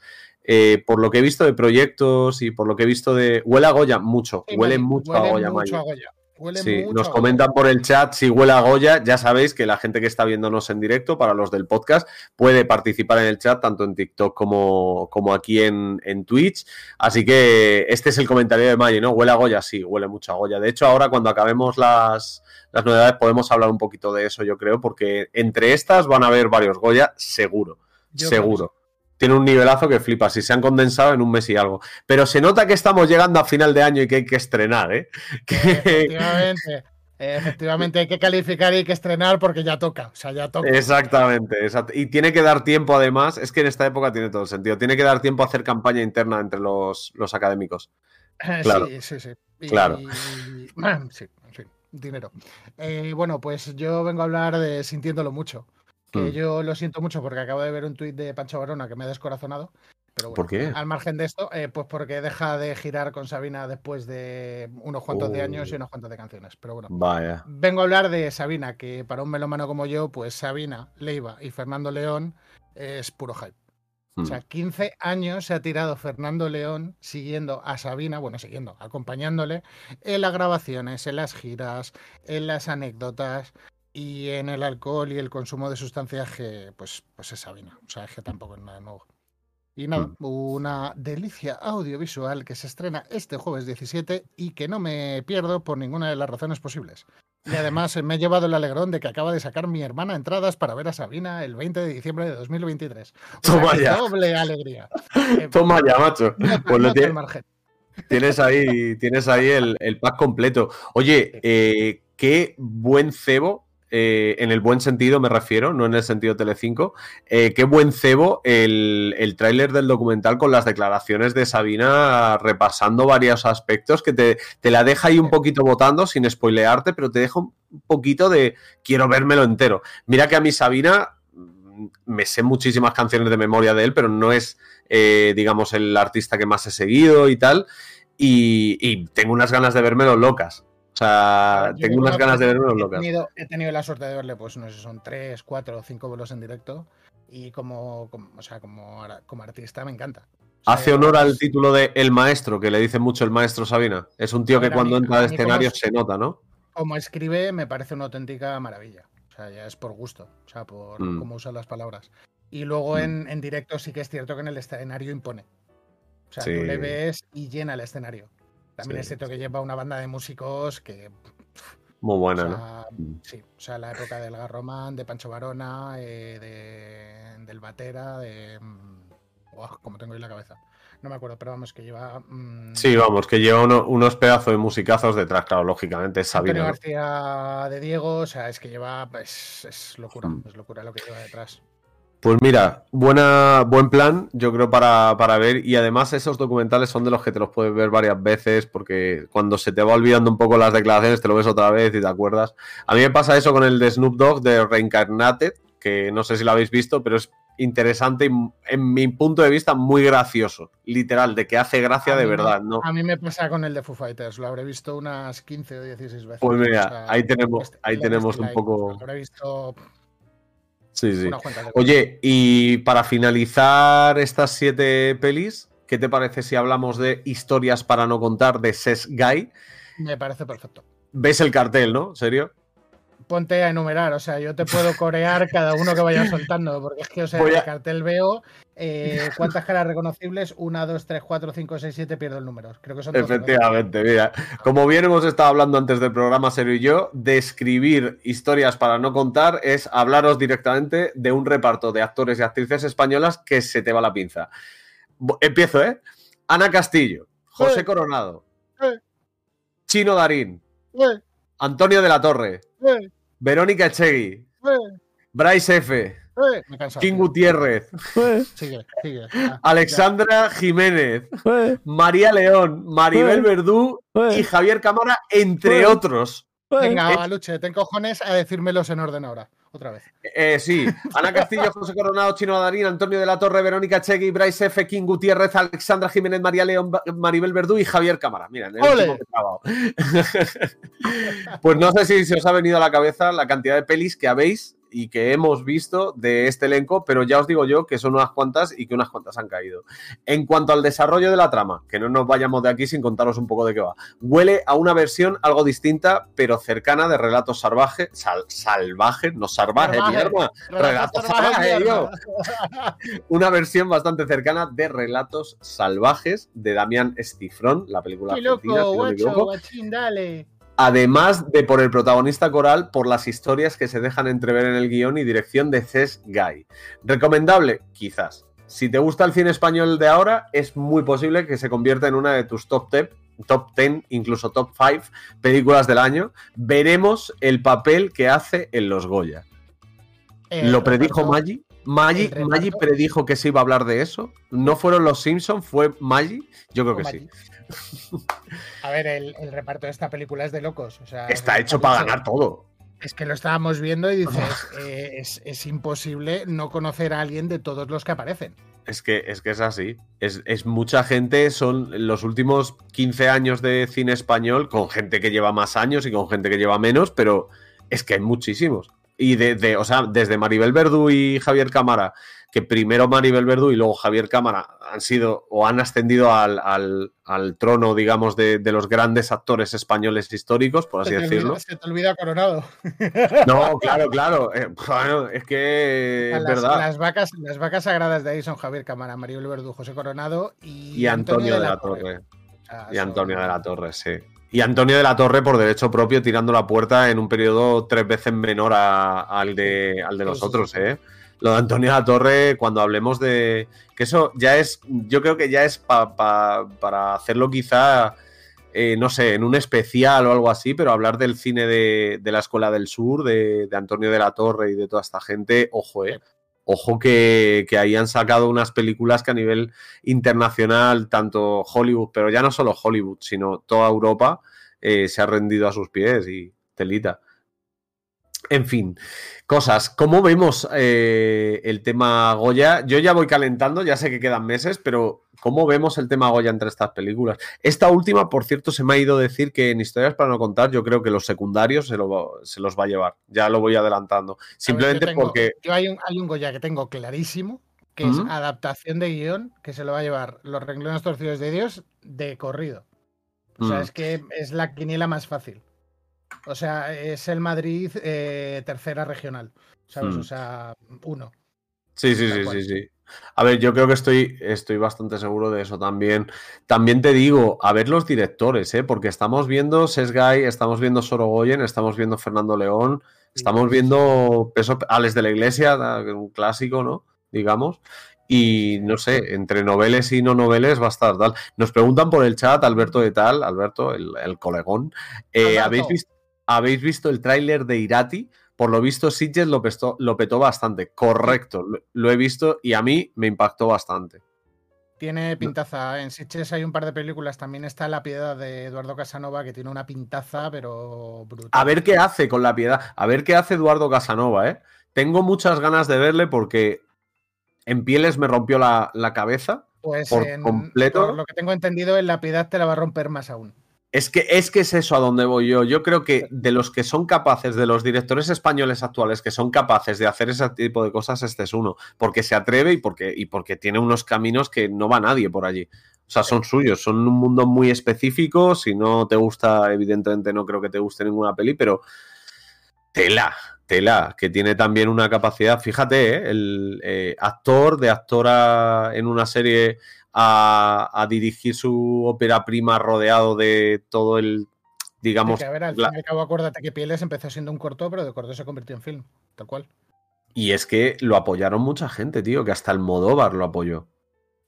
Eh, por lo que he visto de proyectos y por lo que he visto de. Huele a Goya mucho. huele, mucho, a Goya, mucho a Goya sí, nos comentan por el chat si huele a Goya. Ya sabéis que la gente que está viéndonos en directo, para los del podcast, puede participar en el chat, tanto en TikTok como, como aquí en, Twitch. Así que este es el comentario de Maggi, ¿no? ¿Huele a Goya? Sí, huele mucho a Goya. De hecho, ahora cuando acabemos las, las novedades podemos hablar un poquito de eso, yo creo, porque entre estas van a haber varios Goya, seguro. seguro tiene un nivelazo que flipa. Si se han condensado en un mes y algo. Pero se nota que estamos llegando a final de año y que hay que estrenar, ¿eh? [laughs] Efectivamente. Efectivamente, hay que calificar y hay que estrenar porque ya toca. O sea, ya toca. Exactamente, Y tiene que dar tiempo, además, es que en esta época tiene todo el sentido. Tiene que dar tiempo a hacer campaña interna entre los, académicos. Claro. Sí, sí, sí. claro. [clears throat] sí, sí, dinero. Eh, bueno, pues yo vengo a hablar de sintiéndolo mucho. Que mm. yo lo siento mucho porque acabo de ver un tuit de Pancho Barona que me ha descorazonado. Pero ¿Por qué? Al margen de esto, eh, pues porque deja de girar con Sabina después de unos cuantos de años y unos cuantos de canciones. Pero bueno, Vaya. vengo a hablar de Sabina, que para un melómano como yo, pues Sabina, Leiva y Fernando León es puro hype. O sea, 15 mm. años se ha tirado Fernando León siguiendo a Sabina, bueno, siguiendo, acompañándole en las grabaciones, en las giras, en las anécdotas, y en el alcohol y el consumo de sustancias que pues, pues es Sabina. O sea, es que tampoco es nada nuevo. Y nada, mm. una delicia audiovisual que se estrena este jueves 17 y que no me pierdo por ninguna de las razones posibles. Y además me he llevado el alegrón de que acaba de sacar mi hermana entradas para ver a Sabina el 20 de diciembre de 2023. Toma ya. Doble alegría. [laughs] Toma ya, macho. [laughs] Pues tienes, ahí, tienes ahí el, pack completo. Oye, eh, qué buen cebo eh, en el buen sentido me refiero, no en el sentido Telecinco, eh, qué buen cebo el, el tráiler del documental con las declaraciones de Sabina repasando varios aspectos que te, la deja ahí un poquito votando sin spoilearte, pero te deja un poquito de quiero vérmelo entero. Mira que a mí Sabina mm, me sé muchísimas canciones de memoria de él, pero no es, eh, digamos, el artista que más he seguido y tal. Y tengo unas ganas de vérmelo locas. O sea, tengo unas ganas de verlo locas. He tenido, la suerte de verle, pues no sé, son tres, cuatro o cinco vuelos en directo. Y como, o sea, como, como artista me encanta. Hace honor al título de El Maestro, que le dice mucho el maestro Sabina. Es un tío que cuando entra al escenario se nota, ¿no? Como escribe, me parece una auténtica maravilla. O sea, ya es por gusto, o sea, por mm. cómo usa las palabras. Y luego mm. en, directo sí que es cierto que en el escenario impone. O sea, tú le ves y llena el escenario. También es cierto que lleva una banda de músicos que. Muy buena, ¿no? Mm. Sí, o sea, la época del Garromán, de Pancho Varona, eh, de, del Batera, de. Mm, como tengo ahí la cabeza. no me acuerdo, pero vamos, que lleva. Mm, sí, vamos, que lleva unos pedazos de musicazos detrás, claro, lógicamente, es Sabino. García de Diego, o sea, es que lleva. Pues, es locura, es locura lo que lleva detrás. Pues mira, buena, buen plan, yo creo, para, para, ver. Y además, esos documentales son de los que te los puedes ver varias veces, porque cuando se te va olvidando un poco las declaraciones, te lo ves otra vez y te acuerdas. A mí me pasa eso con el de Snoop Dogg de Reincarnated, que no sé si lo habéis visto, pero es interesante y, en mi punto de vista, muy gracioso. Literal, de que hace gracia de verdad, ¿no? A mí me pasa con el de Foo Fighters, lo habré visto unas 15 o 16 veces. Pues mira, ahí tenemos, ahí tenemos un poco. Lo habré visto Sí, sí. Oye, y para finalizar estas siete pelis, ¿qué te parece si hablamos de historias para no contar de Ses Guy? Me parece perfecto. ¿Ves el cartel, no? ¿Serio? ponte a enumerar, o sea, yo te puedo corear cada uno que vaya [laughs] soltando, porque es que, o sea, en el cartel veo eh, cuántas caras reconocibles, una, dos, tres, cuatro, cinco, seis, siete, pierdo el número. Creo que son Efectivamente, mira, como bien hemos estado hablando antes del programa Serio y yo, describir historias para no contar es hablaros directamente de un reparto de actores y actrices españolas que se te va la pinza. Empiezo, ¿eh? Ana Castillo, José Coronado, Chino Darín, Antonio de la Torre, Verónica Echegui. Bryce F. King Gutiérrez. [laughs] Alexandra Jiménez. María León. Maribel Verdú y Javier Cámara, entre otros. Venga, Luche, ten cojones a decírmelos en orden ahora otra vez. Eh, sí, Ana Castillo, José Coronado, Chino Darín, Antonio de la Torre, Verónica Chegui, Bryce F. King Gutiérrez, Alexandra Jiménez, María León, Maribel Verdú y Javier Cámara. Mira, el [laughs] Pues no sé si se os ha venido a la cabeza la cantidad de pelis que habéis y que hemos visto de este elenco, pero ya os digo yo que son unas cuantas y que unas cuantas han caído. En cuanto al desarrollo de la trama, que no nos vayamos de aquí sin contaros un poco de qué va, huele a una versión algo distinta, pero cercana de relatos salvajes, salvajes, no salvajes, mierda, relatos salvajes, una versión bastante cercana de relatos salvajes de Damián Estifrón, la película argentina, dale además de por el protagonista coral, por las historias que se dejan entrever en el guion y dirección de Cés Guy. ¿Recomendable? Quizás. Si te gusta el cine español de ahora, es muy posible que se convierta en una de tus top 10, top 10, incluso top 5 películas del año. Veremos el papel que hace en Los Goya. ¿Lo predijo Maggi? Maggi, Maggi predijo que se iba a hablar de eso. ¿No fueron los Simpsons? ¿Fue Maggi? Yo creo que sí. A ver, el, reparto de esta película es de locos. Está hecho para ganar todo. Es que lo estábamos viendo y [laughs] dices, eh, es, imposible no conocer a alguien de todos los que aparecen. Es que es, que es así. Es, mucha gente, son los últimos 15 años de cine español, con gente que lleva más años y con gente que lleva menos, pero es que hay muchísimos. Y de, o sea, desde Maribel Verdú y Javier Cámara, que primero Maribel Verdú y luego Javier Cámara han sido o han ascendido al, trono, digamos, de, los grandes actores españoles históricos, por así decirlo. se te olvida Coronado. No, claro, claro. Eh, bueno, es que es verdad. Las vacas, las vacas sagradas de ahí son Javier Cámara, Maribel Verdú, José Coronado y, Antonio, de la, Torre. y Antonio de la Torre, sí. Y Antonio de la Torre, por derecho propio, tirando la puerta en un periodo tres veces menor al, de, al de los otros, ¿eh? Lo de Antonio La Torre, cuando hablemos de. Que eso ya es. Yo creo que ya es para hacerlo quizá. Eh, no sé, en un especial o algo así, pero hablar del cine de, la Escuela del Sur, de, Antonio de la Torre y de toda esta gente, ojo, eh. Ojo que, que ahí han sacado unas películas que a nivel internacional, tanto Hollywood, pero ya no solo Hollywood, sino toda Europa, eh, se ha rendido a sus pies y telita. En fin, cosas. ¿Cómo vemos eh, el tema Goya? Yo ya voy calentando, ya sé que quedan meses, pero ¿cómo vemos el tema Goya entre estas películas? Esta última, por cierto, se me ha ido a decir que en Historias para no contar, yo creo que los secundarios se, los va a llevar. Ya lo voy adelantando. Simplemente porque. Yo hay un, hay un Goya que tengo clarísimo, que es adaptación de guion, que se lo va a llevar Los renglones torcidos de Dios de corrido. O sea, mm. es que es la quiniela más fácil. O sea, es el Madrid eh, tercera regional, ¿sabes? O hmm. sea, uno. Sí, sí, sí, sí, sí. A ver, yo creo que estoy, estoy bastante seguro de eso también. También te digo, a ver los directores, ¿eh? porque estamos viendo Sesgay, estamos viendo Sorogoyen, estamos viendo Fernando León, estamos viendo Peso, Alex de la Iglesia, un clásico, ¿no? Digamos. Y no sé, entre noveles y no noveles va a estar tal. Nos preguntan por el chat, Alberto de tal, Alberto, el, colegón. Eh, ¿habéis, visto, ¿Habéis visto el tráiler de Irati? Por lo visto, Sitges lo, lo petó bastante. Correcto, lo, he visto y a mí me impactó bastante. Tiene pintaza. En Sitges hay un par de películas. También está La Piedad de Eduardo Casanova, que tiene una pintaza, pero brutal. A ver qué hace con La Piedad. A ver qué hace Eduardo Casanova, ¿eh? Tengo muchas ganas de verle porque en Pieles me rompió la, cabeza. Pues por completo. Por lo que tengo entendido, en La Piedad te la va a romper más aún. Es que, es que es eso a donde voy yo. Yo creo que de los que son capaces, de los directores españoles actuales que son capaces de hacer ese tipo de cosas, este es uno. Porque se atreve y porque, y porque tiene unos caminos que no va nadie por allí. O sea, son suyos, son un mundo muy específico. Si no te gusta, evidentemente no creo que te guste ninguna peli, pero tela, tela, que tiene también una capacidad. Fíjate, ¿eh? el eh, actor de actora en una serie a, dirigir su ópera prima rodeado de todo el, digamos... a ver, al fin y al cabo acuérdate que Pieles empezó siendo un corto, pero de corto se convirtió en film, tal cual. Y es que lo apoyaron mucha gente, tío, que hasta el Modóvar lo apoyó.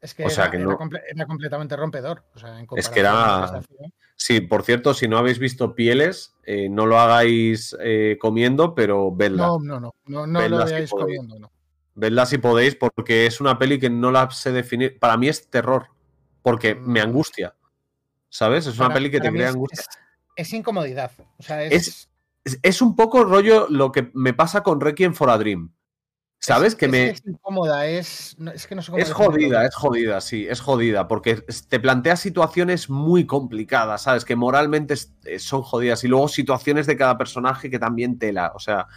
Es que, era, era, completamente rompedor. es que era... Sí, por cierto, si no habéis visto Pieles, eh, no lo hagáis eh, comiendo, pero vedla. No, no, no, no, no lo veáis comiendo, no. Vedla si podéis, porque es una peli que no la sé definir. Para mí es terror, porque me mm. angustia. ¿Sabes? Es una peli que te crea angustia. Es, incomodidad. es... Es, un poco rollo lo que me pasa con Requiem for a Dream. ¿Sabes? que me. Es incómoda, es. Es que no sé cómo Es jodida, es jodida, sí, es jodida, porque te plantea situaciones muy complicadas, ¿sabes? Que moralmente son jodidas. Y luego situaciones de cada personaje que también tela. O sea,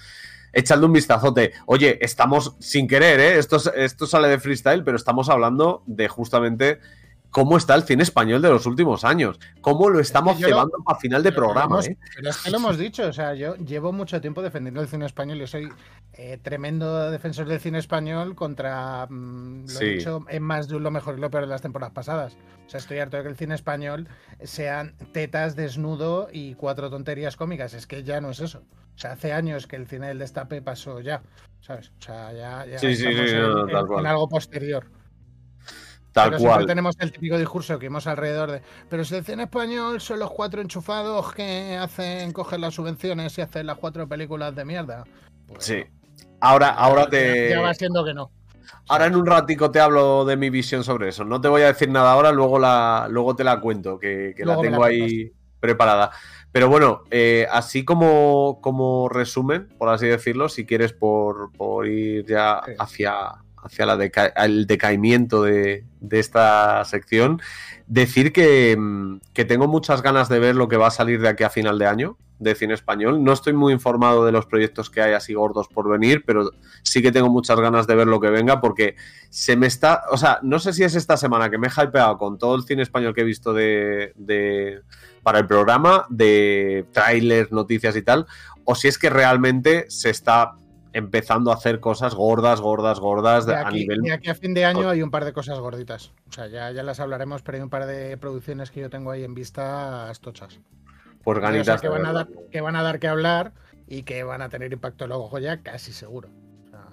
echando un vistazote. Oye, estamos sin querer, ¿eh? Esto, esto sale de freestyle, pero estamos hablando de justamente cómo está el cine español de los últimos años, cómo lo estamos llevando a final de programa. ¿eh? Pero es que lo hemos dicho, o sea, yo llevo mucho tiempo defendiendo el cine español y soy eh, tremendo defensor del cine español contra, mm, lo he dicho en más de lo mejor y lo peor de las temporadas pasadas. O sea, estoy harto de que el cine español sean tetas, desnudo y cuatro tonterías cómicas. Es que ya no es eso. O sea, hace años que el cine del destape pasó ya, ¿sabes? O sea, ya, ya estamos en algo posterior. Tal pero cual. tenemos el típico discurso que hemos alrededor de. Pero cine español son los cuatro enchufados que hacen coger las subvenciones y hacen las cuatro películas de mierda. Pues sí. Ahora, ahora te. Ya va siendo que no. Ahora en un ratico te hablo de mi visión sobre eso. No te voy a decir nada ahora, luego, la, luego te la cuento, que, la tengo ahí preparada. Pero bueno, eh, así como, como resumen, por así decirlo, si quieres por, por ir ya hacia, hacia el decaimiento de, esta sección, decir mm, que, tengo muchas ganas de ver lo que va a salir de aquí a final de año de cine español. No estoy muy informado de los proyectos que hay así gordos por venir, pero sí que tengo muchas ganas de ver lo que venga porque se me está, o sea, no sé si es esta semana que me he hypeado con todo el cine español que he visto de, de para el programa, de trailers, noticias y tal, o si es que realmente se está empezando a hacer cosas gordas, gordas, gordas a nivel. Y aquí a fin de año hay un par de cosas gorditas. O sea, ya, ya las hablaremos, pero hay un par de producciones que yo tengo ahí en vista estochas. Pues ganitas. que, van a dar, que van a dar que hablar y que van a tener impacto luego Goya, casi seguro.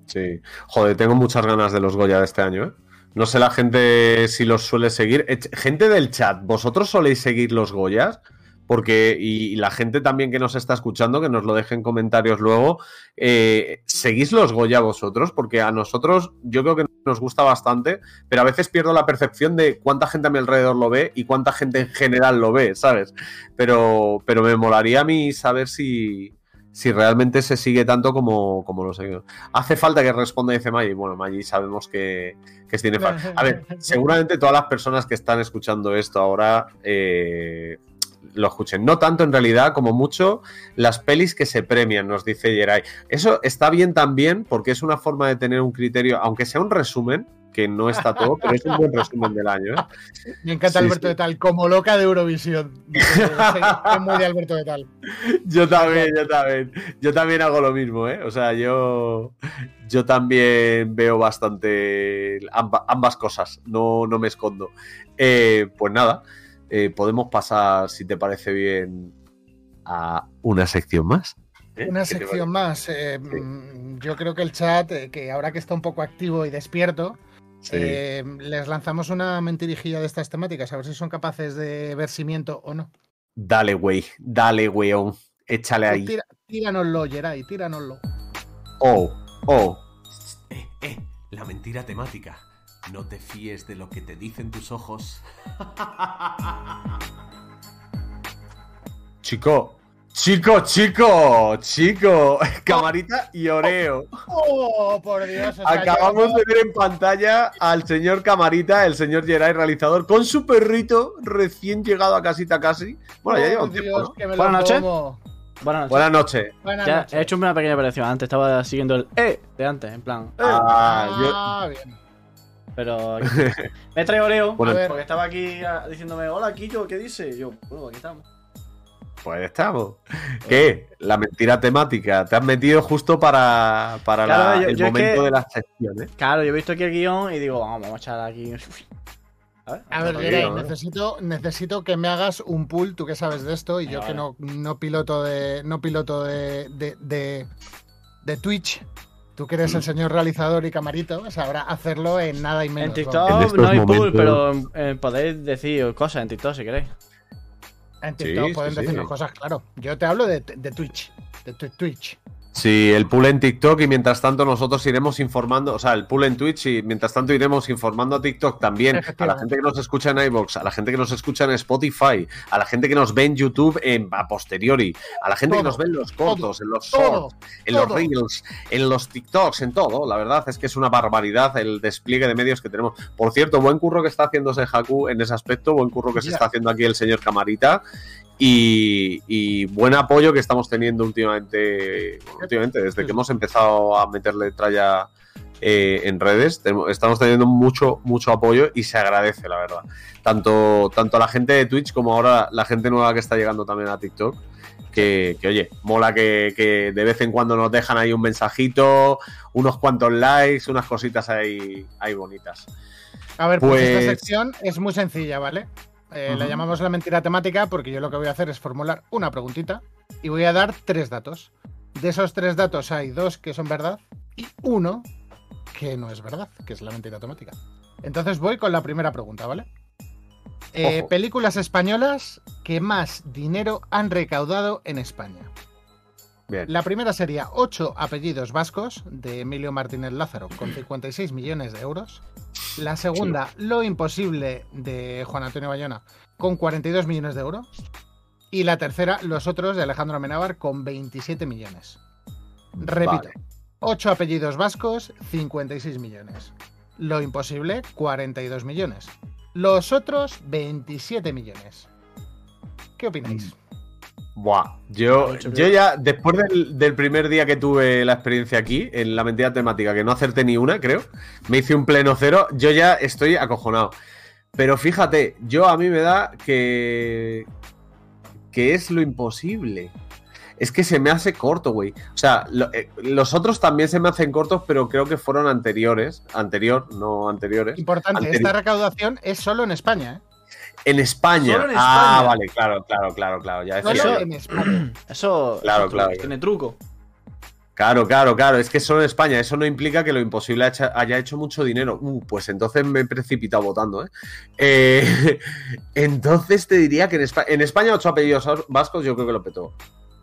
Sí. Joder, tengo muchas ganas de los Goya de este año, ¿eh? No sé la gente si los suele seguir. Gente del chat, ¿vosotros soléis seguir los Goyas? Porque y, la gente también que nos está escuchando, que nos lo deje en comentarios luego, eh, ¿seguís los Goya vosotros? Porque a nosotros yo creo que nos gusta bastante, pero a veces pierdo la percepción de cuánta gente a mi alrededor lo ve y cuánta gente en general lo ve, ¿sabes? Pero, pero me molaría a mí saber si, si realmente se sigue tanto como, como lo sé. Hace falta que responda, dice Maggi. Bueno, Maggi sabemos que, que tiene A ver, seguramente todas las personas que están escuchando esto ahora eh, lo escuchen. No tanto en realidad como mucho las pelis que se premian, nos dice Geray. Eso está bien también porque es una forma de tener un criterio, aunque sea un resumen, que no está todo, pero es un buen resumen del año. ¿eh? [laughs] Me encanta Alberto de Tal, como loca de Eurovisión. [laughs] Es muy de Alberto de Tal. Yo también, yo también. Yo también hago lo mismo, ¿eh? O sea, yo, yo también veo bastante ambas cosas, no, no me escondo. Eh, pues nada. Eh, podemos pasar, si te parece bien, a una sección más. ¿Eh? Una sección más. Eh, mm, yo creo que el chat, que ahora que está un poco activo y despierto, Sí. Eh, les lanzamos una mentirijilla de estas temáticas, a ver si son capaces de ver si miento o no. Dale, güey. Dale, weón. Échale Tú ahí. tira- tíranoslo, Geray, tíranoslo. Oh, oh. Eh, eh, la mentira temática. No te fíes de lo que te dicen tus ojos. Chico. Chico, chico, chico. [laughs] Camarita y Oreo. ¡Oh, por Dios! o sea, Acabamos yo- de ver en pantalla al señor Camarita, el señor Geray, realizador, con su perrito recién llegado a casita casi. Bueno, ya ¡Oh, lleva un Dios, tiempo, ¿no? que me lo Buenas noches. Buenas noches. Buenas noches. Buenas Ya, noches. he hecho una pequeña aparición. Antes estaba siguiendo el E de antes, en plan. eh, Ah, Ah, bien. Pero aquí- [laughs] me trae Oreo. Bueno, A ver. porque estaba aquí ah, diciéndome, hola Quillo, ¿qué dice? Y yo, bueno, aquí estamos. Pues estamos. ¿Qué? La mentira temática. Te has metido justo para, para la- Claro, yo- el yo es momento que- de la sección, ¿eh? Claro, yo he visto aquí el guion y digo, vamos, vamos a echar aquí. [laughs] A ver, A ver, Geray, ¿no? necesito, necesito que me hagas un pool, tú que sabes de esto, y yo que no, no piloto de. no piloto de. de, de, de Twitch. Tú que eres el señor realizador y camarito, sabrá hacerlo en nada y menos. en. TikTok En no hay pool, momentos- pero eh, podéis decir cosas en TikTok si queréis. En TikTok Sí, pueden sí, decirnos sí. cosas, claro. Yo te hablo de, de Twitch. De Twitch. Sí, el pool en TikTok y mientras tanto nosotros iremos informando, o sea, el pool en Twitch y mientras tanto iremos informando a TikTok también, a la gente que nos escucha en iVoox, a la gente que nos escucha en Spotify, a la gente que nos ve en YouTube en, a posteriori, a la gente que nos ve en los cortos, en los Todo. shorts, en los reels, en los TikToks, en todo. La verdad es que es una barbaridad el despliegue de medios que tenemos. Por cierto, buen curro que está haciéndose Haku en ese aspecto, buen curro que se está haciendo aquí el señor Camarita. Y, y buen apoyo que estamos teniendo últimamente, últimamente desde que hemos empezado a meterle tralla eh, en redes, estamos teniendo mucho, mucho apoyo y se agradece, la verdad. Tanto, tanto la gente de Twitch como ahora la gente nueva que está llegando también a TikTok. Que, que, oye, mola que, que de vez en cuando nos dejan ahí un mensajito, unos cuantos likes, unas cositas ahí, ahí bonitas. A ver, pues, esta Pues- sección es muy sencilla, ¿vale? Eh, La llamamos la mentira temática porque yo lo que voy a hacer es formular una preguntita y voy a dar tres datos. De esos tres datos hay dos que son verdad y uno que no es verdad, que es la mentira temática. Entonces voy con la primera pregunta, ¿vale? Eh, películas españolas que más dinero han recaudado en España. Bien. La primera sería Ocho apellidos vascos de Emilio Martínez Lázaro con 56 millones de euros. La segunda, Lo imposible de Juan Antonio Bayona con 42 millones de euros. Y la tercera, Los otros de Alejandro Amenábar con 27 millones. Repito, Vale. Ocho apellidos vascos, 56 millones. Lo imposible, 42 millones. Los otros, 27 millones. ¿Qué opináis? Buah, yo, yo ya, después del, del primer día que tuve la experiencia aquí, en la mentira temática, que no acerté ni una, creo, me hice un pleno cero, yo ya estoy acojonado. Pero fíjate, yo a mí me da que. que es lo imposible. Es que se me hace corto, güey. O sea, lo- eh, los otros también se me hacen cortos, pero creo que fueron anteriores. Anterior, no anteriores. Importante, esta recaudación es solo en España, ¿eh? En España. Solo en Ah, España. vale, claro, claro, claro, claro. Ya en España. [clears throat] Eso, Claro, eso claro. tiene truco. Claro, claro, claro. Es que solo en España. Eso no implica que lo imposible haya- hecho mucho dinero. Uh, pues entonces me he precipitado votando, ¿eh? Eh, [laughs] entonces te diría que en, Espa- en España ocho apellidos vascos yo creo que lo petó.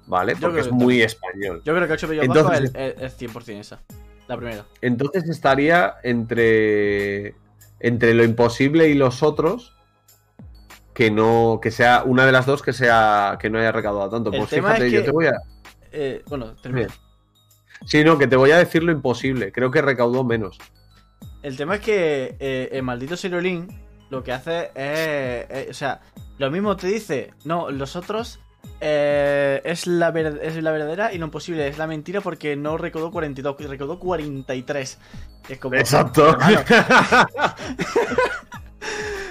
¿Vale? Yo Porque es que muy español. Yo creo que 8 apellidos vascos es, es- es 100% esa. La primera. Entonces estaría entre, entre lo imposible y los otros. Que no, que sea una de las dos que sea que no haya recaudado tanto. El Pues tema fíjate, es yo que- te voy a. Eh, bueno, termina. Sí, no, que te voy a decir lo imposible. Creo que recaudó menos. El tema es que eh, el maldito Sirolín lo que hace es, es- O sea, lo mismo te dice. No, los otros. eh, es, la ver- es la verdadera y lo imposible es la mentira porque no recaudó 42, recaudó 43. Es como. Exacto. hermano, [laughs]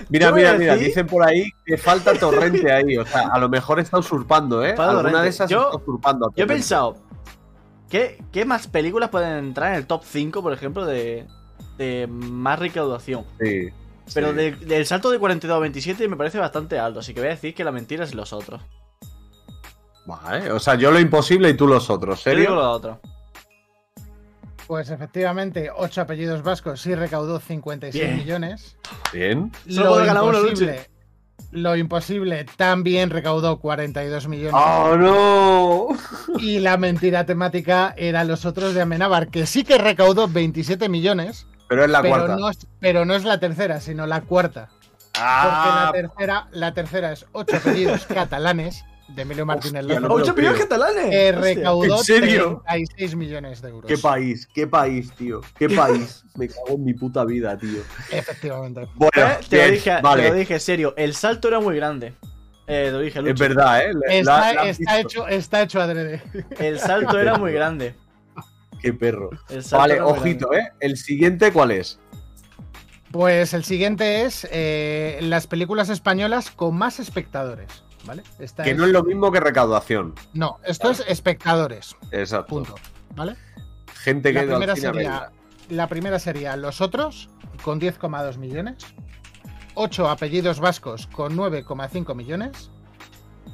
Mira, mira, mira, dicen por ahí que falta torrente ahí. O sea, a lo mejor está usurpando, ¿eh? Alguna Torrente. de esas Yo- está usurpando. Yo he pensado. ¿qué, ¿Qué más películas pueden entrar en el top 5, por ejemplo, de, de más recaudación? Sí. Pero sí. de- del salto de 42 a 27 me parece bastante alto, así que voy a decir que la mentira es los otros. Vale, o sea, yo lo imposible y tú los otros. Yo digo ¿Serio? lo otro. Pues efectivamente, ocho apellidos vascos sí recaudó 56 Bien. millones. Bien. Imposible, lo imposible también recaudó 42 millones. ¡Oh, no! Y la mentira temática era los otros de Amenábar, que sí que recaudó 27 millones, Pero es la pero cuarta. no, es, pero no es la tercera, sino la cuarta. Ah, Porque la tercera, la tercera es ocho apellidos [laughs] catalanes de Emilio Martínez Hostia, López, no me ¡Ocho lo creo. apellidos catalanes! que recaudó ¿En serio? 36 millones de euros. qué país, qué país, tío. Qué país. Me cago en mi puta vida, tío. Efectivamente. Bueno, Eh, te, lo dije, vale. te lo dije, serio. El salto era muy grande. Eh, lo dije, Es Lucho. verdad, ¿eh? La- Está, la- hecho, está hecho adrede. El salto era muy grande. Qué perro. El salto Vale, ojito, ¿eh? El siguiente, ¿cuál es? Pues el siguiente es eh, las películas españolas con más espectadores. ¿Vale? Esta Que no es lo mismo que recaudación. No, esto es espectadores. Exacto. Punto. ¿Vale? Gente que La primera, sería, la primera sería Los Otros, con 10,2 millones. 8 apellidos vascos, con 9,5 millones.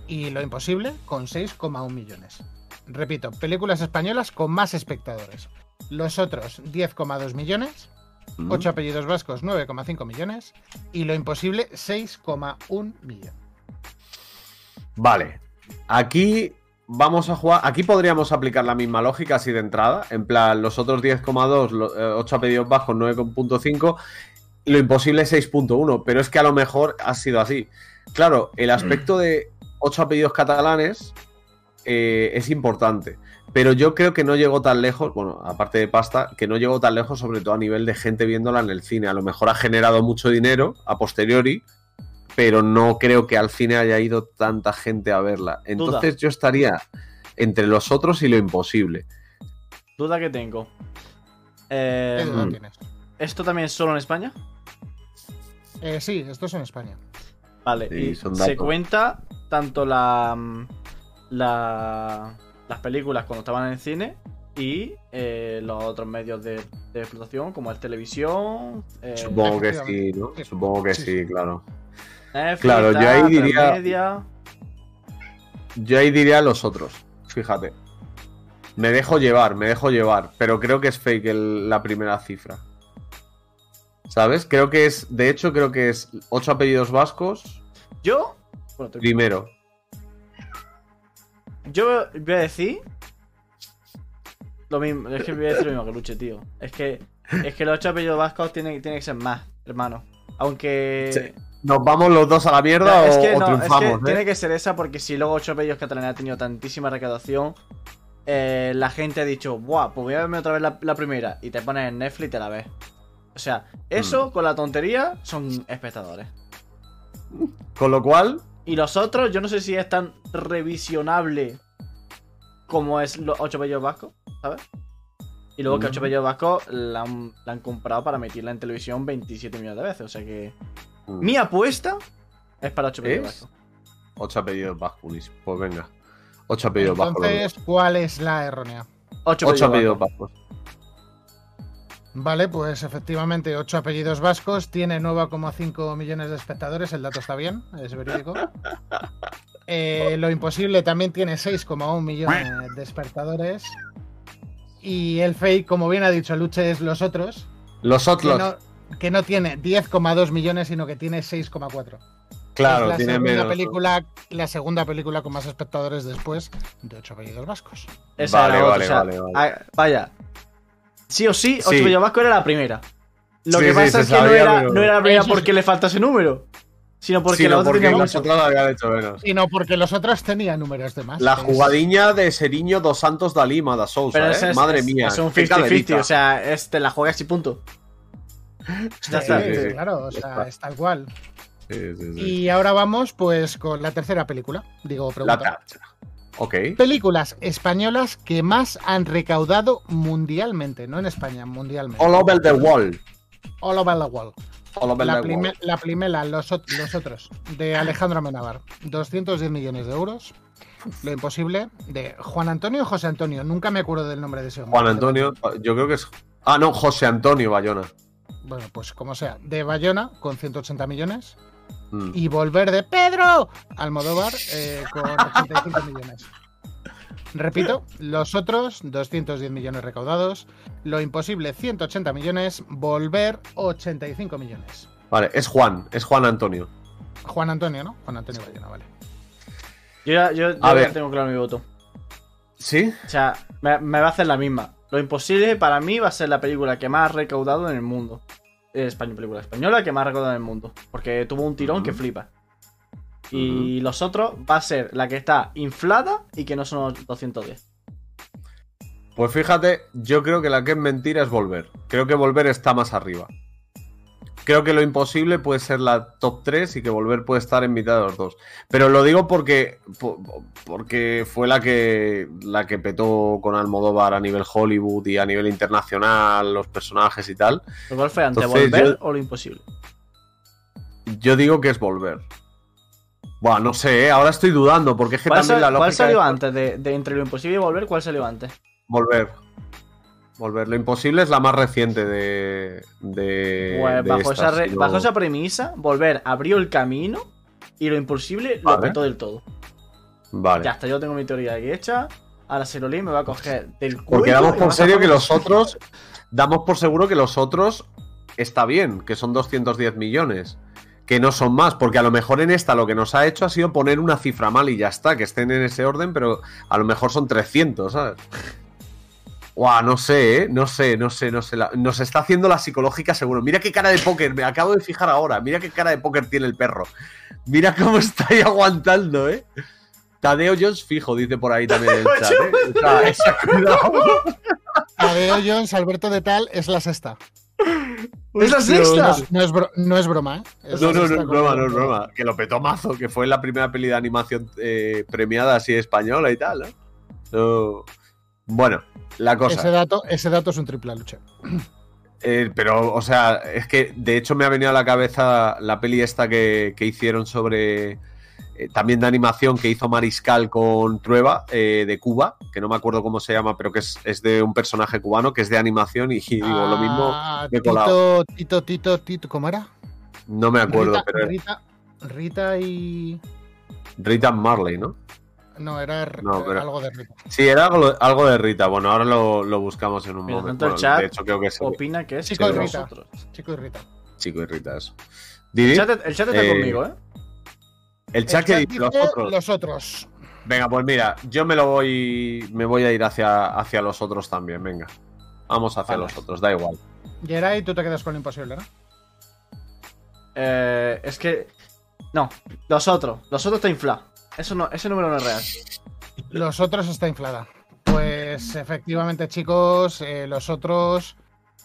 Y Lo Imposible, con 6,1 millones. Repito, películas españolas con más espectadores. Los Otros, 10,2 millones. Mm. 8 apellidos vascos, 9,5 millones. Y Lo Imposible, 6,1 millón. Vale. Aquí vamos a jugar. Aquí podríamos aplicar la misma lógica así de entrada. En plan, los otros 10,2, lo- eh, 8 apellidos bajos, 9,5. Lo imposible 6,1. Pero es que a lo mejor ha sido así. Claro, el aspecto de 8 apellidos catalanes eh, es importante. Pero yo creo que no llegó tan lejos, bueno, aparte de pasta, que no llegó tan lejos, sobre todo a nivel de gente viéndola en el cine. A lo mejor ha generado mucho dinero a posteriori, pero no creo que al cine haya ido tanta gente a verla. Entonces yo estaría entre los otros y lo imposible. Duda que tengo. Eh, ¿Qué duda mm. tienes? ¿Esto también es solo en España? Eh, sí, esto es en España. Vale, Sí, y son se cuenta tanto la, mm, la- las películas cuando estaban en el cine y eh, los otros medios de, de explotación como es televisión, eh, Supongo que sí. ¿no? Supongo que Sí, sí, sí. claro. Netflix, Claro, yo ahí diría- media. Yo ahí diría los otros, fíjate. Me dejo llevar, me dejo llevar, pero creo que es fake el- la primera cifra. ¿Sabes? Creo que es, de hecho, creo que es ocho apellidos vascos Yo, bueno, te- primero. yo voy a decir lo mismo, es que voy a decir lo mismo que Luche, tío. Es que, es que los ocho apellidos vascos tienen, tienen que ser más, hermano. Aunque. Sí. ¿Nos vamos los dos a la mierda es o, que o no, es que triunfamos? eh? tiene que ser esa porque si luego ocho apellidos catalanes ha tenido tantísima recaudación, eh, la gente ha dicho, buah, pues voy a verme otra vez la, la primera y te pones en Netflix y te la ves. O sea, eso Mm. con la tontería son espectadores. Con lo cual, Y los otros, yo no sé si es tan revisionable como es los ocho apellidos vascos, ¿sabes? Y luego que Mm. ocho apellidos vascos la han, la han comprado para emitirla en televisión 27 millones de veces. O sea que mi apuesta es para ocho apellidos ¿Es? vascos. ocho apellidos vascos. Pues venga. Ocho apellidos vascos. Entonces, ¿cuál es la errónea? Ocho, Ocho apellidos apellidos vascos. Vale, pues efectivamente, 8 apellidos vascos, tiene 9,5 millones de espectadores, el dato está bien, es verídico. [laughs] Eh, lo imposible también tiene 6,1 millones de espectadores. Y el fake, como bien ha dicho Luche, es los otros, Los que otros, no, que no tiene 10,2 millones, sino que tiene 6,4. claro, es la tiene segunda menos. película, la segunda película con más espectadores después de 8 apellidos vascos. Esa Vale, vale, o sea, vale, vale. ah, vaya. Sí o sí, ocho Sí. apellidos vascos era la primera. Lo Sí, que sí, pasa es que no era, pero- no era la primera porque le falta ese número. Sino porque Sí, la no, otra porque tenía los otros habían hecho menos. Y no, porque los otros tenían números de más. La Es- jugadiña de Seriño dos Santos da Lima da Sousa, Pero ¿eh? es, Madre es- mía. es un qué 50-50, caderita. o sea, es, te la juegas y punto. Sí, Ya está. sí, sí. claro, o sea, está. es tal cual. Sí, sí, sí. Y ahora vamos pues con la tercera película. Digo, La pregunta. tacha. Ok. Películas españolas que más han recaudado mundialmente, no en España, mundialmente. All over the wall. All over the world. All over La, the prime- wall. la primera, los, los otros, de Alejandro Amenábar, 210 millones de euros. Lo imposible, de Juan Antonio o José Antonio, nunca me acuerdo del nombre de ese hombre. Juan Antonio, yo creo que es. Ah, no, José Antonio Bayona. Bueno, pues como sea, de Bayona, con 180 millones. Mm. Y volver de Pedro Almodóvar, eh, con [laughs] 85 millones. Repito, los otros 210 millones recaudados, lo imposible 180 millones, volver 85 millones. Vale, es Juan, es Juan Antonio. Juan Antonio, ¿no? Juan Antonio Ballena, vale. Yo ya, yo, yo A ya ver. tengo claro mi voto. ¿Sí? O sea, me, me va a hacer la misma. Lo imposible para mí va a ser la película que más ha recaudado en el mundo. Eh, español, película española que más ha recaudado en el mundo. Porque tuvo un tirón que flipa. Y los otros va a ser la que está inflada y que no son los 210. Pues fíjate, yo creo que la que es mentira es volver. Creo que volver está más arriba. Creo que lo imposible puede ser la top 3 y que volver puede estar en mitad de los dos. Pero lo digo porque, po- porque fue la que, la que petó con Almodóvar a nivel Hollywood y a nivel internacional, los personajes y tal. ¿Lo fue ante Entonces, volver yo- o lo imposible? Yo digo que es volver. Buah, no sé, ¿eh? ahora estoy dudando porque es que ¿Cuál, también sal- la cuál lógica salió es antes? De, de entre lo imposible y volver, ¿cuál salió antes? Volver. Volver. Lo imposible es la más reciente de. de Pues de bajo, estas, esa re- si no- bajo esa premisa, volver abrió el camino y lo imposible lo petó del todo. Vale. Ya está, yo tengo mi teoría aquí hecha. Ahora Serolín me va a coger del cuello. Porque damos por serio que los otros. Damos por seguro que los otros está bien, que son 210 millones. Que no son más, porque a lo mejor en esta lo que nos ha hecho ha sido poner una cifra mal y ya está, que estén en ese orden, pero a lo mejor son 300, ¿sabes? Guau, no sé, ¿eh? No sé, no sé, no sé. La- Nos está haciendo la psicológica seguro. Mira qué cara de póker, me acabo de fijar ahora. Mira qué cara de póker tiene el perro. Mira cómo [laughs] está ahí aguantando, ¿eh? Tadeo Jones fijo, dice por ahí también en el [laughs] chat. ¿eh? O sea, esa-. Tadeo Jones, Alberto de Tal, es la sexta. ¡Es la No sexta! es, no es bro- no es broma, ¿eh? Es No, no, no es broma, no es broma. Que lo petó mazo, que fue la primera peli de animación eh, premiada así española y tal, ¿no? No. Bueno, la Ese cosa. dato, ese dato es un triple lucha. eh, pero, o sea, es que de hecho me ha venido a la cabeza la peli esta que, que hicieron sobre. eh, también de animación que hizo Mariscal con Trueba eh, de Cuba, que no me acuerdo cómo se llama, pero que es, es de un personaje cubano que es de animación y, y digo, lo mismo Ah, he colado. Tito, Tito, Tito, Tito, ¿cómo era? no me acuerdo, Rita, pero Rita, Rita y. Rita Marley, ¿no? No, era No, pero- algo de Rita. Sí, era algo, algo de Rita. Bueno, ahora lo, lo buscamos en un Mira, momento. tanto el Bueno, chat de hecho, creo que es el Opina que es Chico de y los Rita. otros. Chico y Rita. chico y Rita eso. El chat, el chat está Eh, conmigo, ¿eh? el chat que El dice los dice otros. Los otros. Venga, pues mira, yo me lo voy. Me voy a ir hacia, hacia los otros también. Venga. Vamos hacia Vale. los otros, da igual. Geray, tú te quedas con lo imposible, ¿no? Eh, es que. No, los otros. Los otros está inflado. Eso no, ese número no es real. Los otros está inflada. Pues efectivamente, chicos, eh, los otros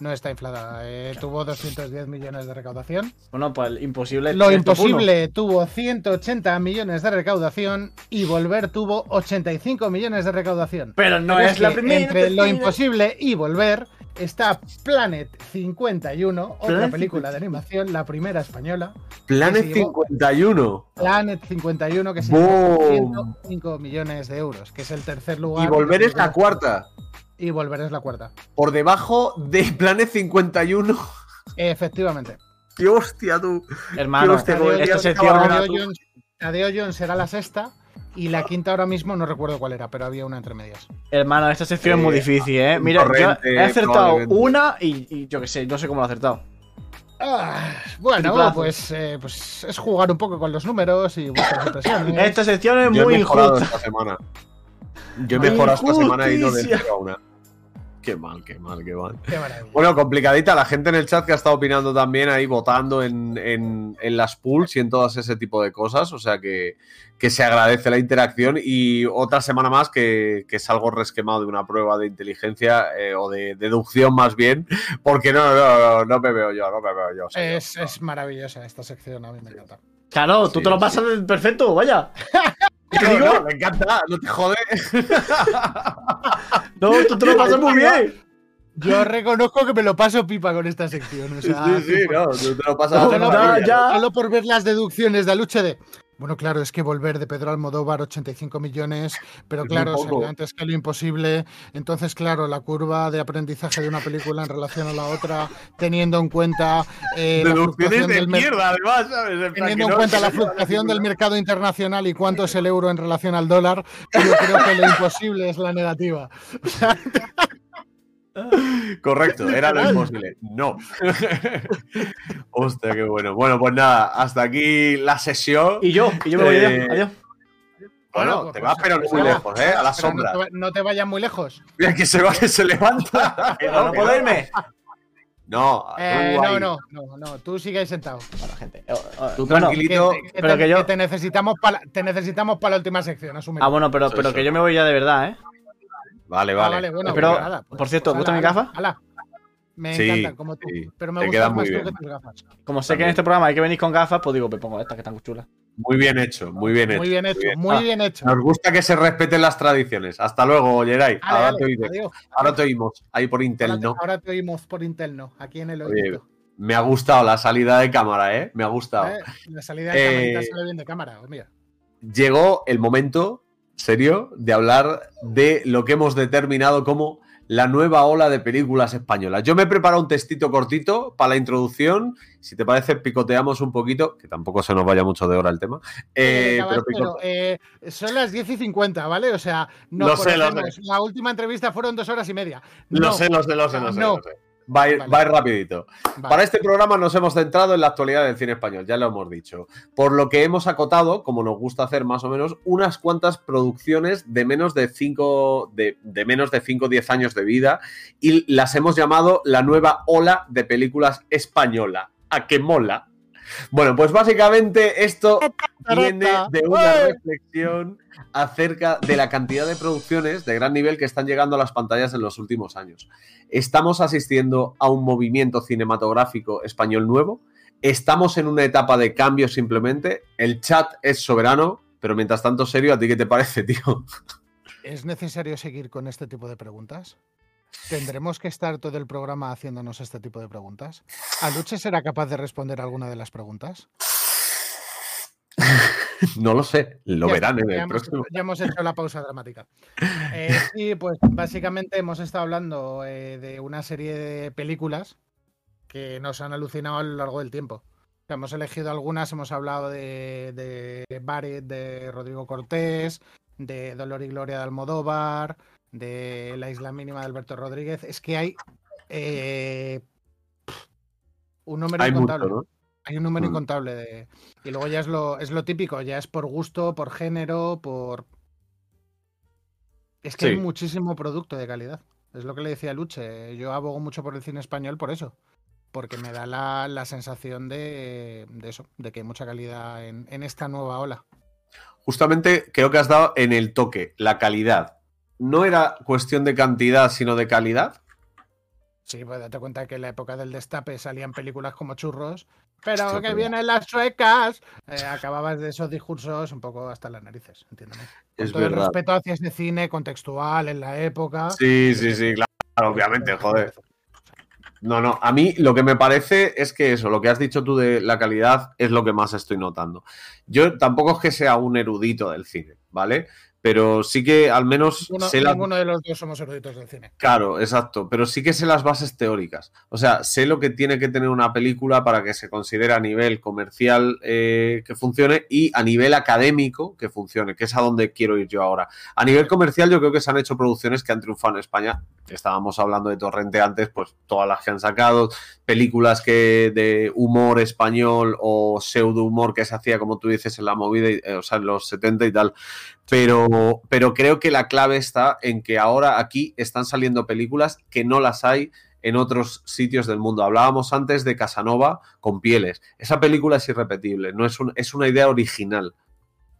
no está inflada. Eh, tuvo 210 millones de recaudación. Bueno, pues el imposible. Lo imposible tuvo 180 millones de recaudación y Volver tuvo 85 millones de recaudación. Pero no Pero es, la primera. Entre lo imposible y Volver está Planet 51, otra Planet película de animación, la primera española. Planet se llevó- 51. Planet 51, que se llevó ¡Boom! 105 millones de euros, que es el tercer lugar. Y volver es la cuarta. Y Volver es la cuarta. Por debajo de Planet 51. Efectivamente. [laughs] ¡Qué hostia, tú! Hermano, Hostia, Tadeo Tadeo esta Jones- Jones será la sexta y la quinta ahora mismo no recuerdo cuál era, pero había una entre medias. Hermano, esta sección es muy Eh, difícil, ¿eh? Mira, yo he acertado una y, y yo qué sé, no sé cómo lo he acertado. Ah, bueno, pues, eh, pues es jugar un poco con los números y vuestras [laughs] impresiones. Esta sección es Yo muy injusta. esta semana. Yo he mejorado esta semana y no de Injusticia. cero a una. Qué mal, qué mal, qué mal. Qué. Bueno, complicadita. La gente en el chat que ha estado opinando también ahí, votando en, en- en las pools y en todas ese tipo de cosas. O sea que, que se agradece la interacción. Y otra semana más que, que salgo resquemado de una prueba de inteligencia eh, o de deducción más bien. Porque no, no, no, no me veo yo, no me veo yo. señor. Es, es maravillosa esta sección, a mí me encanta. Claro, tú Sí, te lo sí. pasas perfecto, vaya. [laughs] ¿Qué No, digo? no, me encanta, no te jode. [laughs] No, tú te lo pasas muy bien. Yo reconozco que me lo paso pipa con esta sección. O sea, sí, sí, no, tú te lo pasas No, ya. solo por ver las deducciones de Aluche de Bueno, claro, es que volver de Pedro Almodóvar 85 millones, pero Es claro, antes que lo imposible. Entonces, claro, la curva de aprendizaje de una película en relación a la otra, teniendo en cuenta eh, la fluctuación del mer- además, ¿sabes? Teniendo en no- cuenta la [laughs] sea fluctuación del mercado internacional y cuánto es el euro en relación al dólar, yo creo que lo imposible es la negativa. [laughs] [laughs] Correcto, era lo imposible. No. [laughs] Hostia, qué bueno. Bueno, pues nada, hasta aquí la sesión. Y yo, y yo me voy, Eh, adiós. Bueno, pues, te pues, vas, pero no pues muy lejos, ¿eh? A la sombra. No te, va- no te vayas muy lejos. Mira que se va, que se levanta. [laughs] Que no que puedo irme. No, Eh, no, no, no, no, tú sigue ahí sentado. Bueno, gente. eh, eh, Tú bueno, tranquilito. Que, que pero te, que yo- que te necesitamos para te necesitamos para la última sección. Ah, bueno, pero, pero que yo me voy ya de verdad, ¿eh? Vale, Ah, vale. vale, bueno, Pero, pues pues- por cierto, pues ¿gustan mis gafas? ala. Me Sí, encantan, como tú. sí, Pero me te gustan quedan muy más tú bien. que tus gafas. Como sé que en este programa hay que venir con gafas, pues digo, me pongo estas que están chulas. Muy bien hecho, muy bien hecho. Muy bien hecho, muy Ah, bien hecho. Nos gusta que se respeten las tradiciones. Hasta luego, Geray. Ahora. Ahora te oímos. Ahí por Intel, Ahora te, ¿no? ahora te oímos por interno, aquí en el Oye, oído. Me ha gustado la salida de cámara, ¿eh? Me ha gustado. ¿Eh? La salida de Eh, camarita sale bien de cámara, oh, mira. Llegó el momento, serio, de hablar de lo que hemos determinado como la nueva ola de películas españolas. Yo me he preparado un textito cortito para la introducción. Si te parece, picoteamos un poquito, que tampoco se nos vaya mucho de hora el tema. Eh, Eh, pero picote- eh, son las 10 y 50, ¿vale? O sea, no Lo sé, lo conocemos. La última entrevista fueron dos horas y media. Lo No, sé, lo sé, lo sé, lo sé. No. lo sé. Va a ir, Vale. va a ir rapidito. vale. Para este programa nos hemos centrado en la actualidad del cine español, ya lo hemos dicho. Por lo que hemos acotado, como nos gusta hacer más o menos, unas cuantas producciones de menos de 5 de, de menos de 5 o 10 años de vida y las hemos llamado la nueva ola de películas española. ¿A qué mola? Bueno, pues básicamente esto viene de una reflexión acerca de la cantidad de producciones de gran nivel que están llegando a las pantallas en los últimos años. ¿Estamos asistiendo a un movimiento cinematográfico español nuevo? ¿Estamos en una etapa de cambio simplemente? El chat es soberano, pero mientras tanto, serio, ¿a ti qué te parece, tío? ¿Es necesario seguir con este tipo de preguntas? ¿Tendremos que estar todo el programa haciéndonos este tipo de preguntas? ¿Aluche será capaz de responder alguna de las preguntas? [laughs] No lo sé, lo Ya verán está, en ya el hemos, próximo. ya hemos hecho la pausa dramática. [laughs] Eh, sí, pues básicamente hemos estado hablando eh, de una serie de películas que nos han alucinado a lo largo del tiempo. O sea, hemos elegido algunas, hemos hablado de, de de Rodrigo Cortés, de Dolor y Gloria de Almodóvar, de La Isla Mínima de Alberto Rodríguez. Es que hay eh, un número Hay mucho, incontable. ¿no? Hay un número Mm. incontable de. Y luego ya es lo, es lo típico, ya es por gusto, por género, por. Es que hay muchísimo producto de calidad. Es lo que le decía Luche. Yo abogo mucho por el cine español por eso. Porque me da la, la sensación de, de eso, de que hay mucha calidad en, en esta nueva ola. Justamente creo que has dado en el toque, la calidad. No era cuestión de cantidad, sino de calidad. Sí, pues date cuenta que en la época del destape salían películas como churros, pero Hostia, que vienen las suecas. Eh, acababas de esos discursos un poco hasta las narices, entiéndeme. Con Es todo el respeto hacia ese cine contextual en la época. Sí, sí, sí, claro, obviamente, joder. No, no, a mí lo que me parece es que eso, lo que has dicho tú de la calidad es lo que más estoy notando. Yo tampoco es que sea un erudito del cine, ¿vale? Pero sí que al menos Ninguno, sé las... ninguno de los dos somos eruditos del cine. Claro, exacto, pero sí que sé las bases teóricas. O sea, sé lo que tiene que tener una película para que se considere a nivel comercial eh, que funcione y a nivel académico que funcione, que es a donde quiero ir yo ahora. A nivel comercial yo creo que se han hecho producciones que han triunfado en España. Estábamos hablando de Torrente antes, pues todas las que han sacado, películas que de humor español o pseudo humor que se hacía, como tú dices, en la movida, eh, o sea, en los 70 y tal. Pero, pero creo que la clave está en que ahora aquí están saliendo películas que no las hay en otros sitios del mundo. Hablábamos antes de Casanova con pieles. Esa película es irrepetible, no es, un- es una idea original,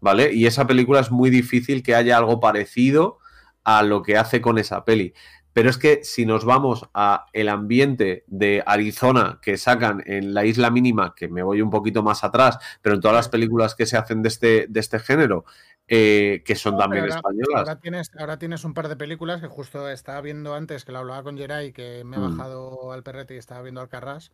¿vale? Y esa película es muy difícil que haya algo parecido a lo que hace con esa peli. Pero es que si nos vamos a el ambiente de Arizona que sacan en la isla mínima, que me voy un poquito más atrás, pero en todas las películas que se hacen de este, de este género, eh, que son No, también ahora- españolas. Ahora tienes, ahora tienes un par de películas que justo estaba viendo antes, que lo hablaba con Geray, que me he Mm. bajado al perrete y estaba viendo Alcarrás.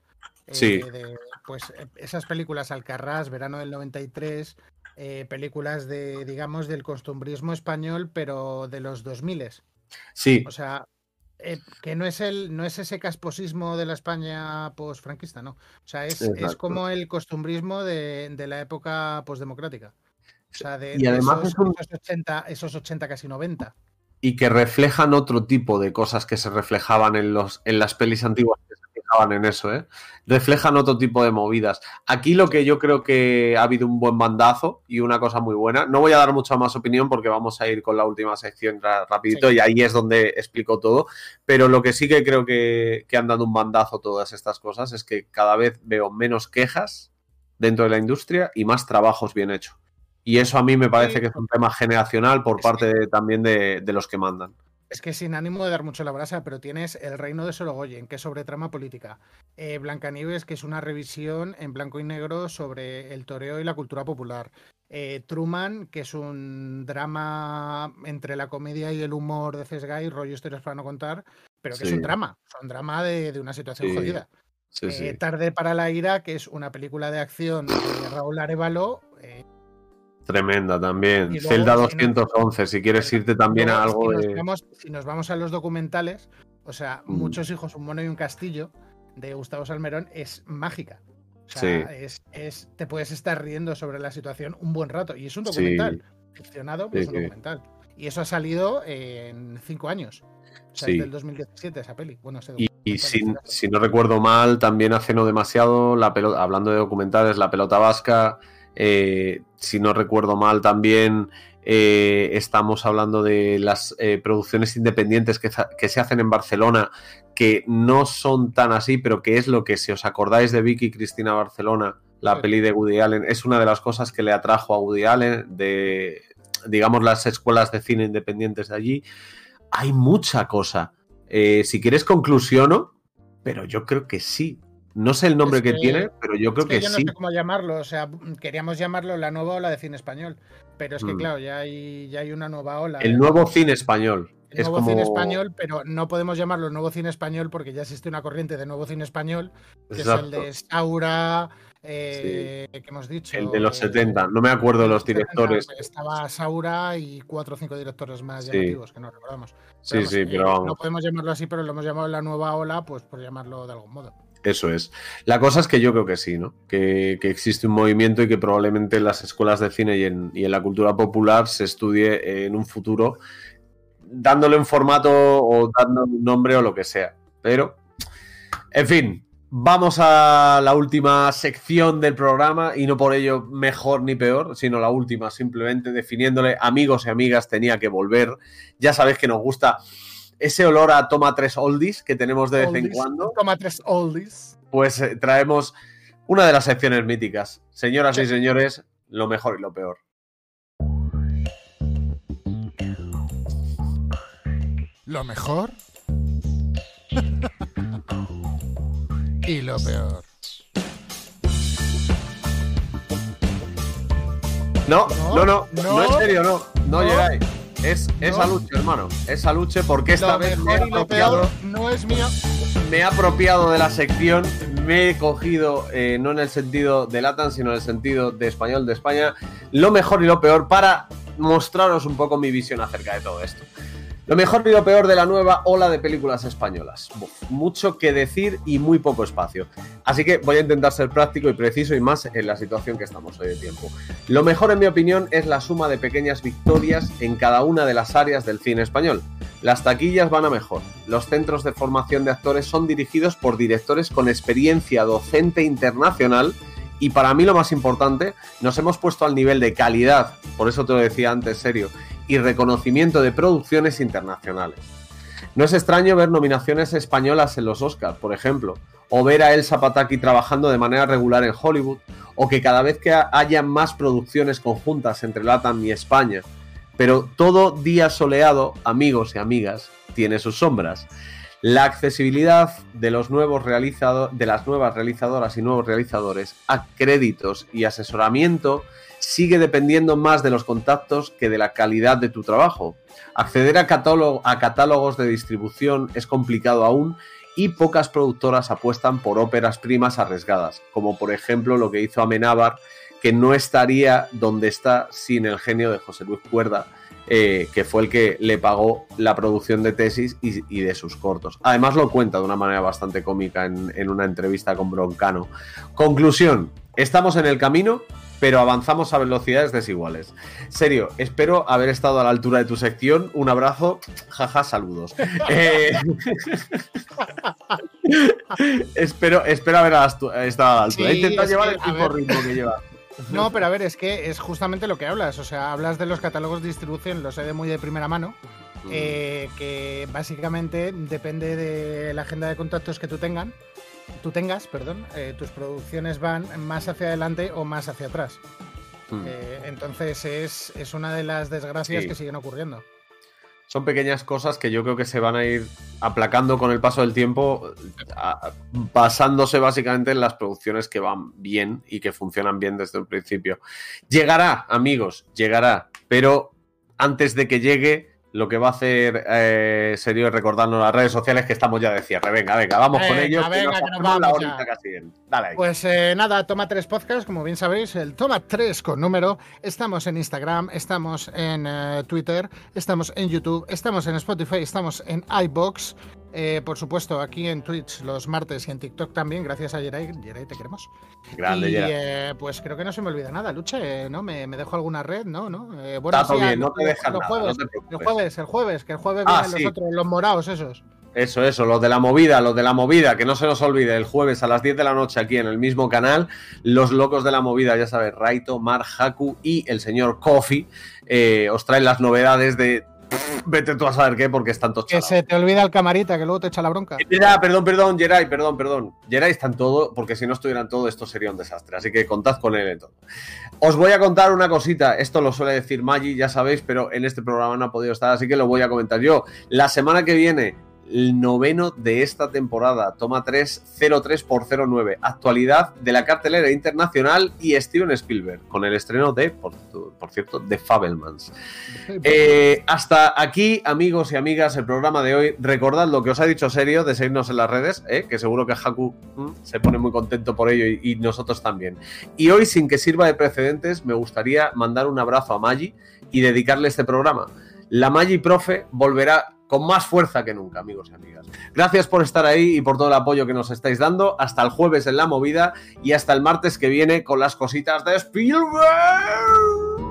eh, Sí. de- pues eh, esas películas, Alcarrás, verano del 93, eh, películas de, digamos, del costumbrismo español, pero de los 2000. Sí. O sea, eh, que no es el no es ese casposismo de la España post-franquista, ¿no? O sea, es, es como el costumbrismo de, de la época postdemocrática. O sea, de, Y de además esos, es un- esos 80, esos 80, casi 90. y que reflejan otro tipo de cosas que se reflejaban en, los, en las pelis antiguas que fijaban en eso, ¿eh? Reflejan otro tipo de movidas. Aquí lo que yo creo que ha habido un buen bandazo y una cosa muy buena. No voy a dar mucha más opinión porque vamos a ir con la última sección ra- rapidito Sí. y ahí es donde explico todo. Pero lo que sí que creo que, que han dado un bandazo todas estas cosas es que cada vez veo menos quejas dentro de la industria y más trabajos bien hechos. Y eso a mí me parece que es un tema generacional por parte de- también de, de los que mandan. Es que sin ánimo de dar mucho la brasa, pero tienes El Reino de Sorogoyen, que es sobre trama política. Eh, Blancanieves, que es una revisión en blanco y negro sobre el toreo y la cultura popular. Eh, Truman, que es un drama entre la comedia y el humor de Cesgay, rollo historias para no contar, pero que es un drama, es un drama de, de una situación Sí, jodida. Sí, Eh. Tarde para la ira, que es una película de acción de Raúl Arevalo. Tremenda también. Luego, no- 211, si quieres irte también a algo si nos, de... vamos, si nos vamos a los documentales, o sea, Mm. Muchos hijos, un mono y un castillo de Gustavo Salmerón es mágica. O sea, Sí. es, es- te puedes estar riendo sobre la situación un buen rato. Y es un Sí. documental. Ficcionado, pero Sí, es un documental. Y eso ha salido en cinco años. O sea, Sí. es del 2017 esa peli. Bueno, ese Y, y si, este si no recuerdo mal, también hace no demasiado, la pelota, hablando de documentales, La Pelota Vasca, eh, si no recuerdo mal, también eh, estamos hablando de las eh, producciones independientes que, se hacen en Barcelona, que no son tan así, pero que es lo que, si os acordáis de Vicky Cristina Barcelona, la Sí. peli de Woody Allen, es una de las cosas que le atrajo a Woody Allen, de, digamos, las escuelas de cine independientes de allí. Hay mucha cosa. Si quieres conclusiono, pero yo creo que sí. No sé el nombre Es que, que- tiene, pero yo creo Es que que, yo no sí. sé cómo llamarlo, o sea, queríamos llamarlo la nueva ola de cine español, pero es que Mm. claro, ya hay, ya hay una nueva ola. El ¿eh? nuevo cine español. El es nuevo como... cine español, pero no podemos llamarlo nuevo cine español porque ya existe una corriente de nuevo cine español, que es el de Saura, eh, que hemos dicho. El de los eh, 70. No me acuerdo de los 70, directores. Estaba Saura y cuatro o cinco directores más Sí. llamativos que no recordamos. Sí, vamos, sí, eh, pero vamos. No podemos llamarlo así, pero lo hemos llamado la nueva ola, pues por llamarlo de algún modo. Eso es. La cosa es que yo creo que sí, ¿no? Que, existe un movimiento y que probablemente en las escuelas de cine y en, y en la cultura popular se estudie en un futuro dándole un formato o dándole un nombre o lo que sea. Pero, en fin, vamos a la última sección del programa y no por ello mejor ni peor, sino la última, simplemente definiéndole amigos y amigas tenía que volver. Ya sabéis que nos gusta ese olor a toma tres oldies que tenemos de vez en cuando Toma tres oldies. pues eh, traemos una de las secciones míticas. Señoras y señores, lo mejor y lo peor. Lo mejor [laughs] y lo peor. No, no, No, no, no, no, en serio, no, no, no, llegáis. Es, es no. Aluche, hermano. Es Aluche porque esta Lo vez me he, apropiado, peor no es mío. me he apropiado de la sección. Me he cogido, eh, no en el sentido de Latam, sino en el sentido de español de España, lo mejor y lo peor para mostraros un poco mi visión acerca de todo esto. Lo mejor y lo peor de la nueva ola de películas españolas. Mucho que decir y muy poco espacio. Así que voy a intentar ser práctico y preciso y más en la situación que estamos hoy de tiempo. Lo mejor, en mi opinión, es la suma de pequeñas victorias en cada una de las áreas del cine español. Las taquillas van a mejor. Los centros de formación de actores son dirigidos por directores con experiencia docente internacional. Y para mí lo más importante, nos hemos puesto al nivel de calidad, por eso te lo decía antes, serio, y reconocimiento de producciones internacionales. No es extraño ver nominaciones españolas en los Oscars, por ejemplo, o ver a Elsa Pataki trabajando de manera regular en Hollywood, o que cada vez que haya más producciones conjuntas entre LATAM y España. Pero todo día soleado, amigos y amigas, tiene sus sombras. La accesibilidad de, los nuevos de las nuevas realizadoras y nuevos realizadores a créditos y asesoramiento sigue dependiendo más de los contactos que de la calidad de tu trabajo. Acceder a, catálogo- a catálogos de distribución es complicado aún y pocas productoras apuestan por óperas primas arriesgadas, como por ejemplo lo que hizo Amenábar que no estaría donde está sin el genio de José Luis Cuerda, eh, que fue el que le pagó la producción de tesis y, y, de sus cortos. Además lo cuenta de una manera bastante cómica en, en una entrevista con Broncano. Conclusión, estamos en el camino, pero avanzamos a velocidades desiguales. Serio, espero haber estado a la altura de tu sección. Un abrazo, jaja, saludos. [laughs] Eh... [laughs] espero, espero haber estado a la altura. He intentado llevar el tipo ritmo que lleva. [laughs] No, pero a ver, es que es justamente lo que hablas. O sea, hablas de los catálogos de distribución, lo sé de muy de primera mano. Eh, que básicamente depende de la agenda de contactos que tú tengan, tú tengas, perdón, eh, tus producciones van más hacia adelante o más hacia atrás. Hmm. Eh, entonces es, es, una de las desgracias Sí. que siguen ocurriendo. Son pequeñas cosas que yo creo que se van a ir aplacando con el paso del tiempo, a- basándose básicamente en las producciones que van bien y que funcionan bien desde el principio. Llegará, amigos, llegará, pero antes de que llegue, lo que va a hacer eh, serio es recordarnos las redes sociales que estamos ya de cierre. Venga, venga, vamos con ellos. venga, nos que nos hacemos la vamos horita ya. casi bien. Dale ahí. Pues eh, nada, Toma 3 Podcast, como bien sabéis, el Toma 3 con número. Estamos en Instagram, estamos en eh, Twitter, estamos en YouTube, estamos en Spotify, estamos en iBox. Eh, por supuesto, aquí en Twitch los martes y en TikTok también, gracias a Jerai. Jerai, te queremos. Grande, y eh, pues creo que no se me olvida nada, Luche, ¿no? ¿Me, me dejo alguna red? No, ¿no? Eh, bueno, Está todo sí, bien, el- no te dejas nada, jueves, no te el jueves, el jueves, que el jueves Ah, vienen sí. los otros, los morados esos. Eso, eso, los de la movida, los de la movida, que no se nos olvide, el jueves a las 10 de la noche aquí en el mismo canal, los locos de la movida, ya sabes, Raito, Mar, Haku y el señor Kofi, eh, os traen las novedades de... Vete tú a saber qué, porque están todos Que se te olvida el camarita, que luego te echa la bronca. Ya, perdón, perdón, Jerai, perdón, perdón. Jerai está en todo, porque si no estuvieran todo, esto sería un desastre. Así que contad con él en todo. Os voy a contar una cosita. Esto lo suele decir Maggi, ya sabéis, pero en este programa no ha podido estar, así que lo voy a comentar yo. La semana que viene, el noveno de esta temporada, toma 3, 03 por 09. Actualidad de la cartelera internacional y Steven Spielberg, con el estreno de, por, cierto, de Fabelmans. Eh, hasta aquí, amigos y amigas, el programa de hoy. Recordad lo que os ha dicho Serio de seguirnos en las redes, ¿eh? que seguro que Haku mm, se pone muy contento por ello y, y nosotros también. Y hoy, sin que sirva de precedentes, me gustaría mandar un abrazo a Maggi y dedicarle este programa. La Maggi Profe volverá con más fuerza que nunca, amigos y amigas. Gracias por estar ahí y por todo el apoyo que nos estáis dando. Hasta el jueves en la movida y hasta el martes que viene con las cositas de Spielberg.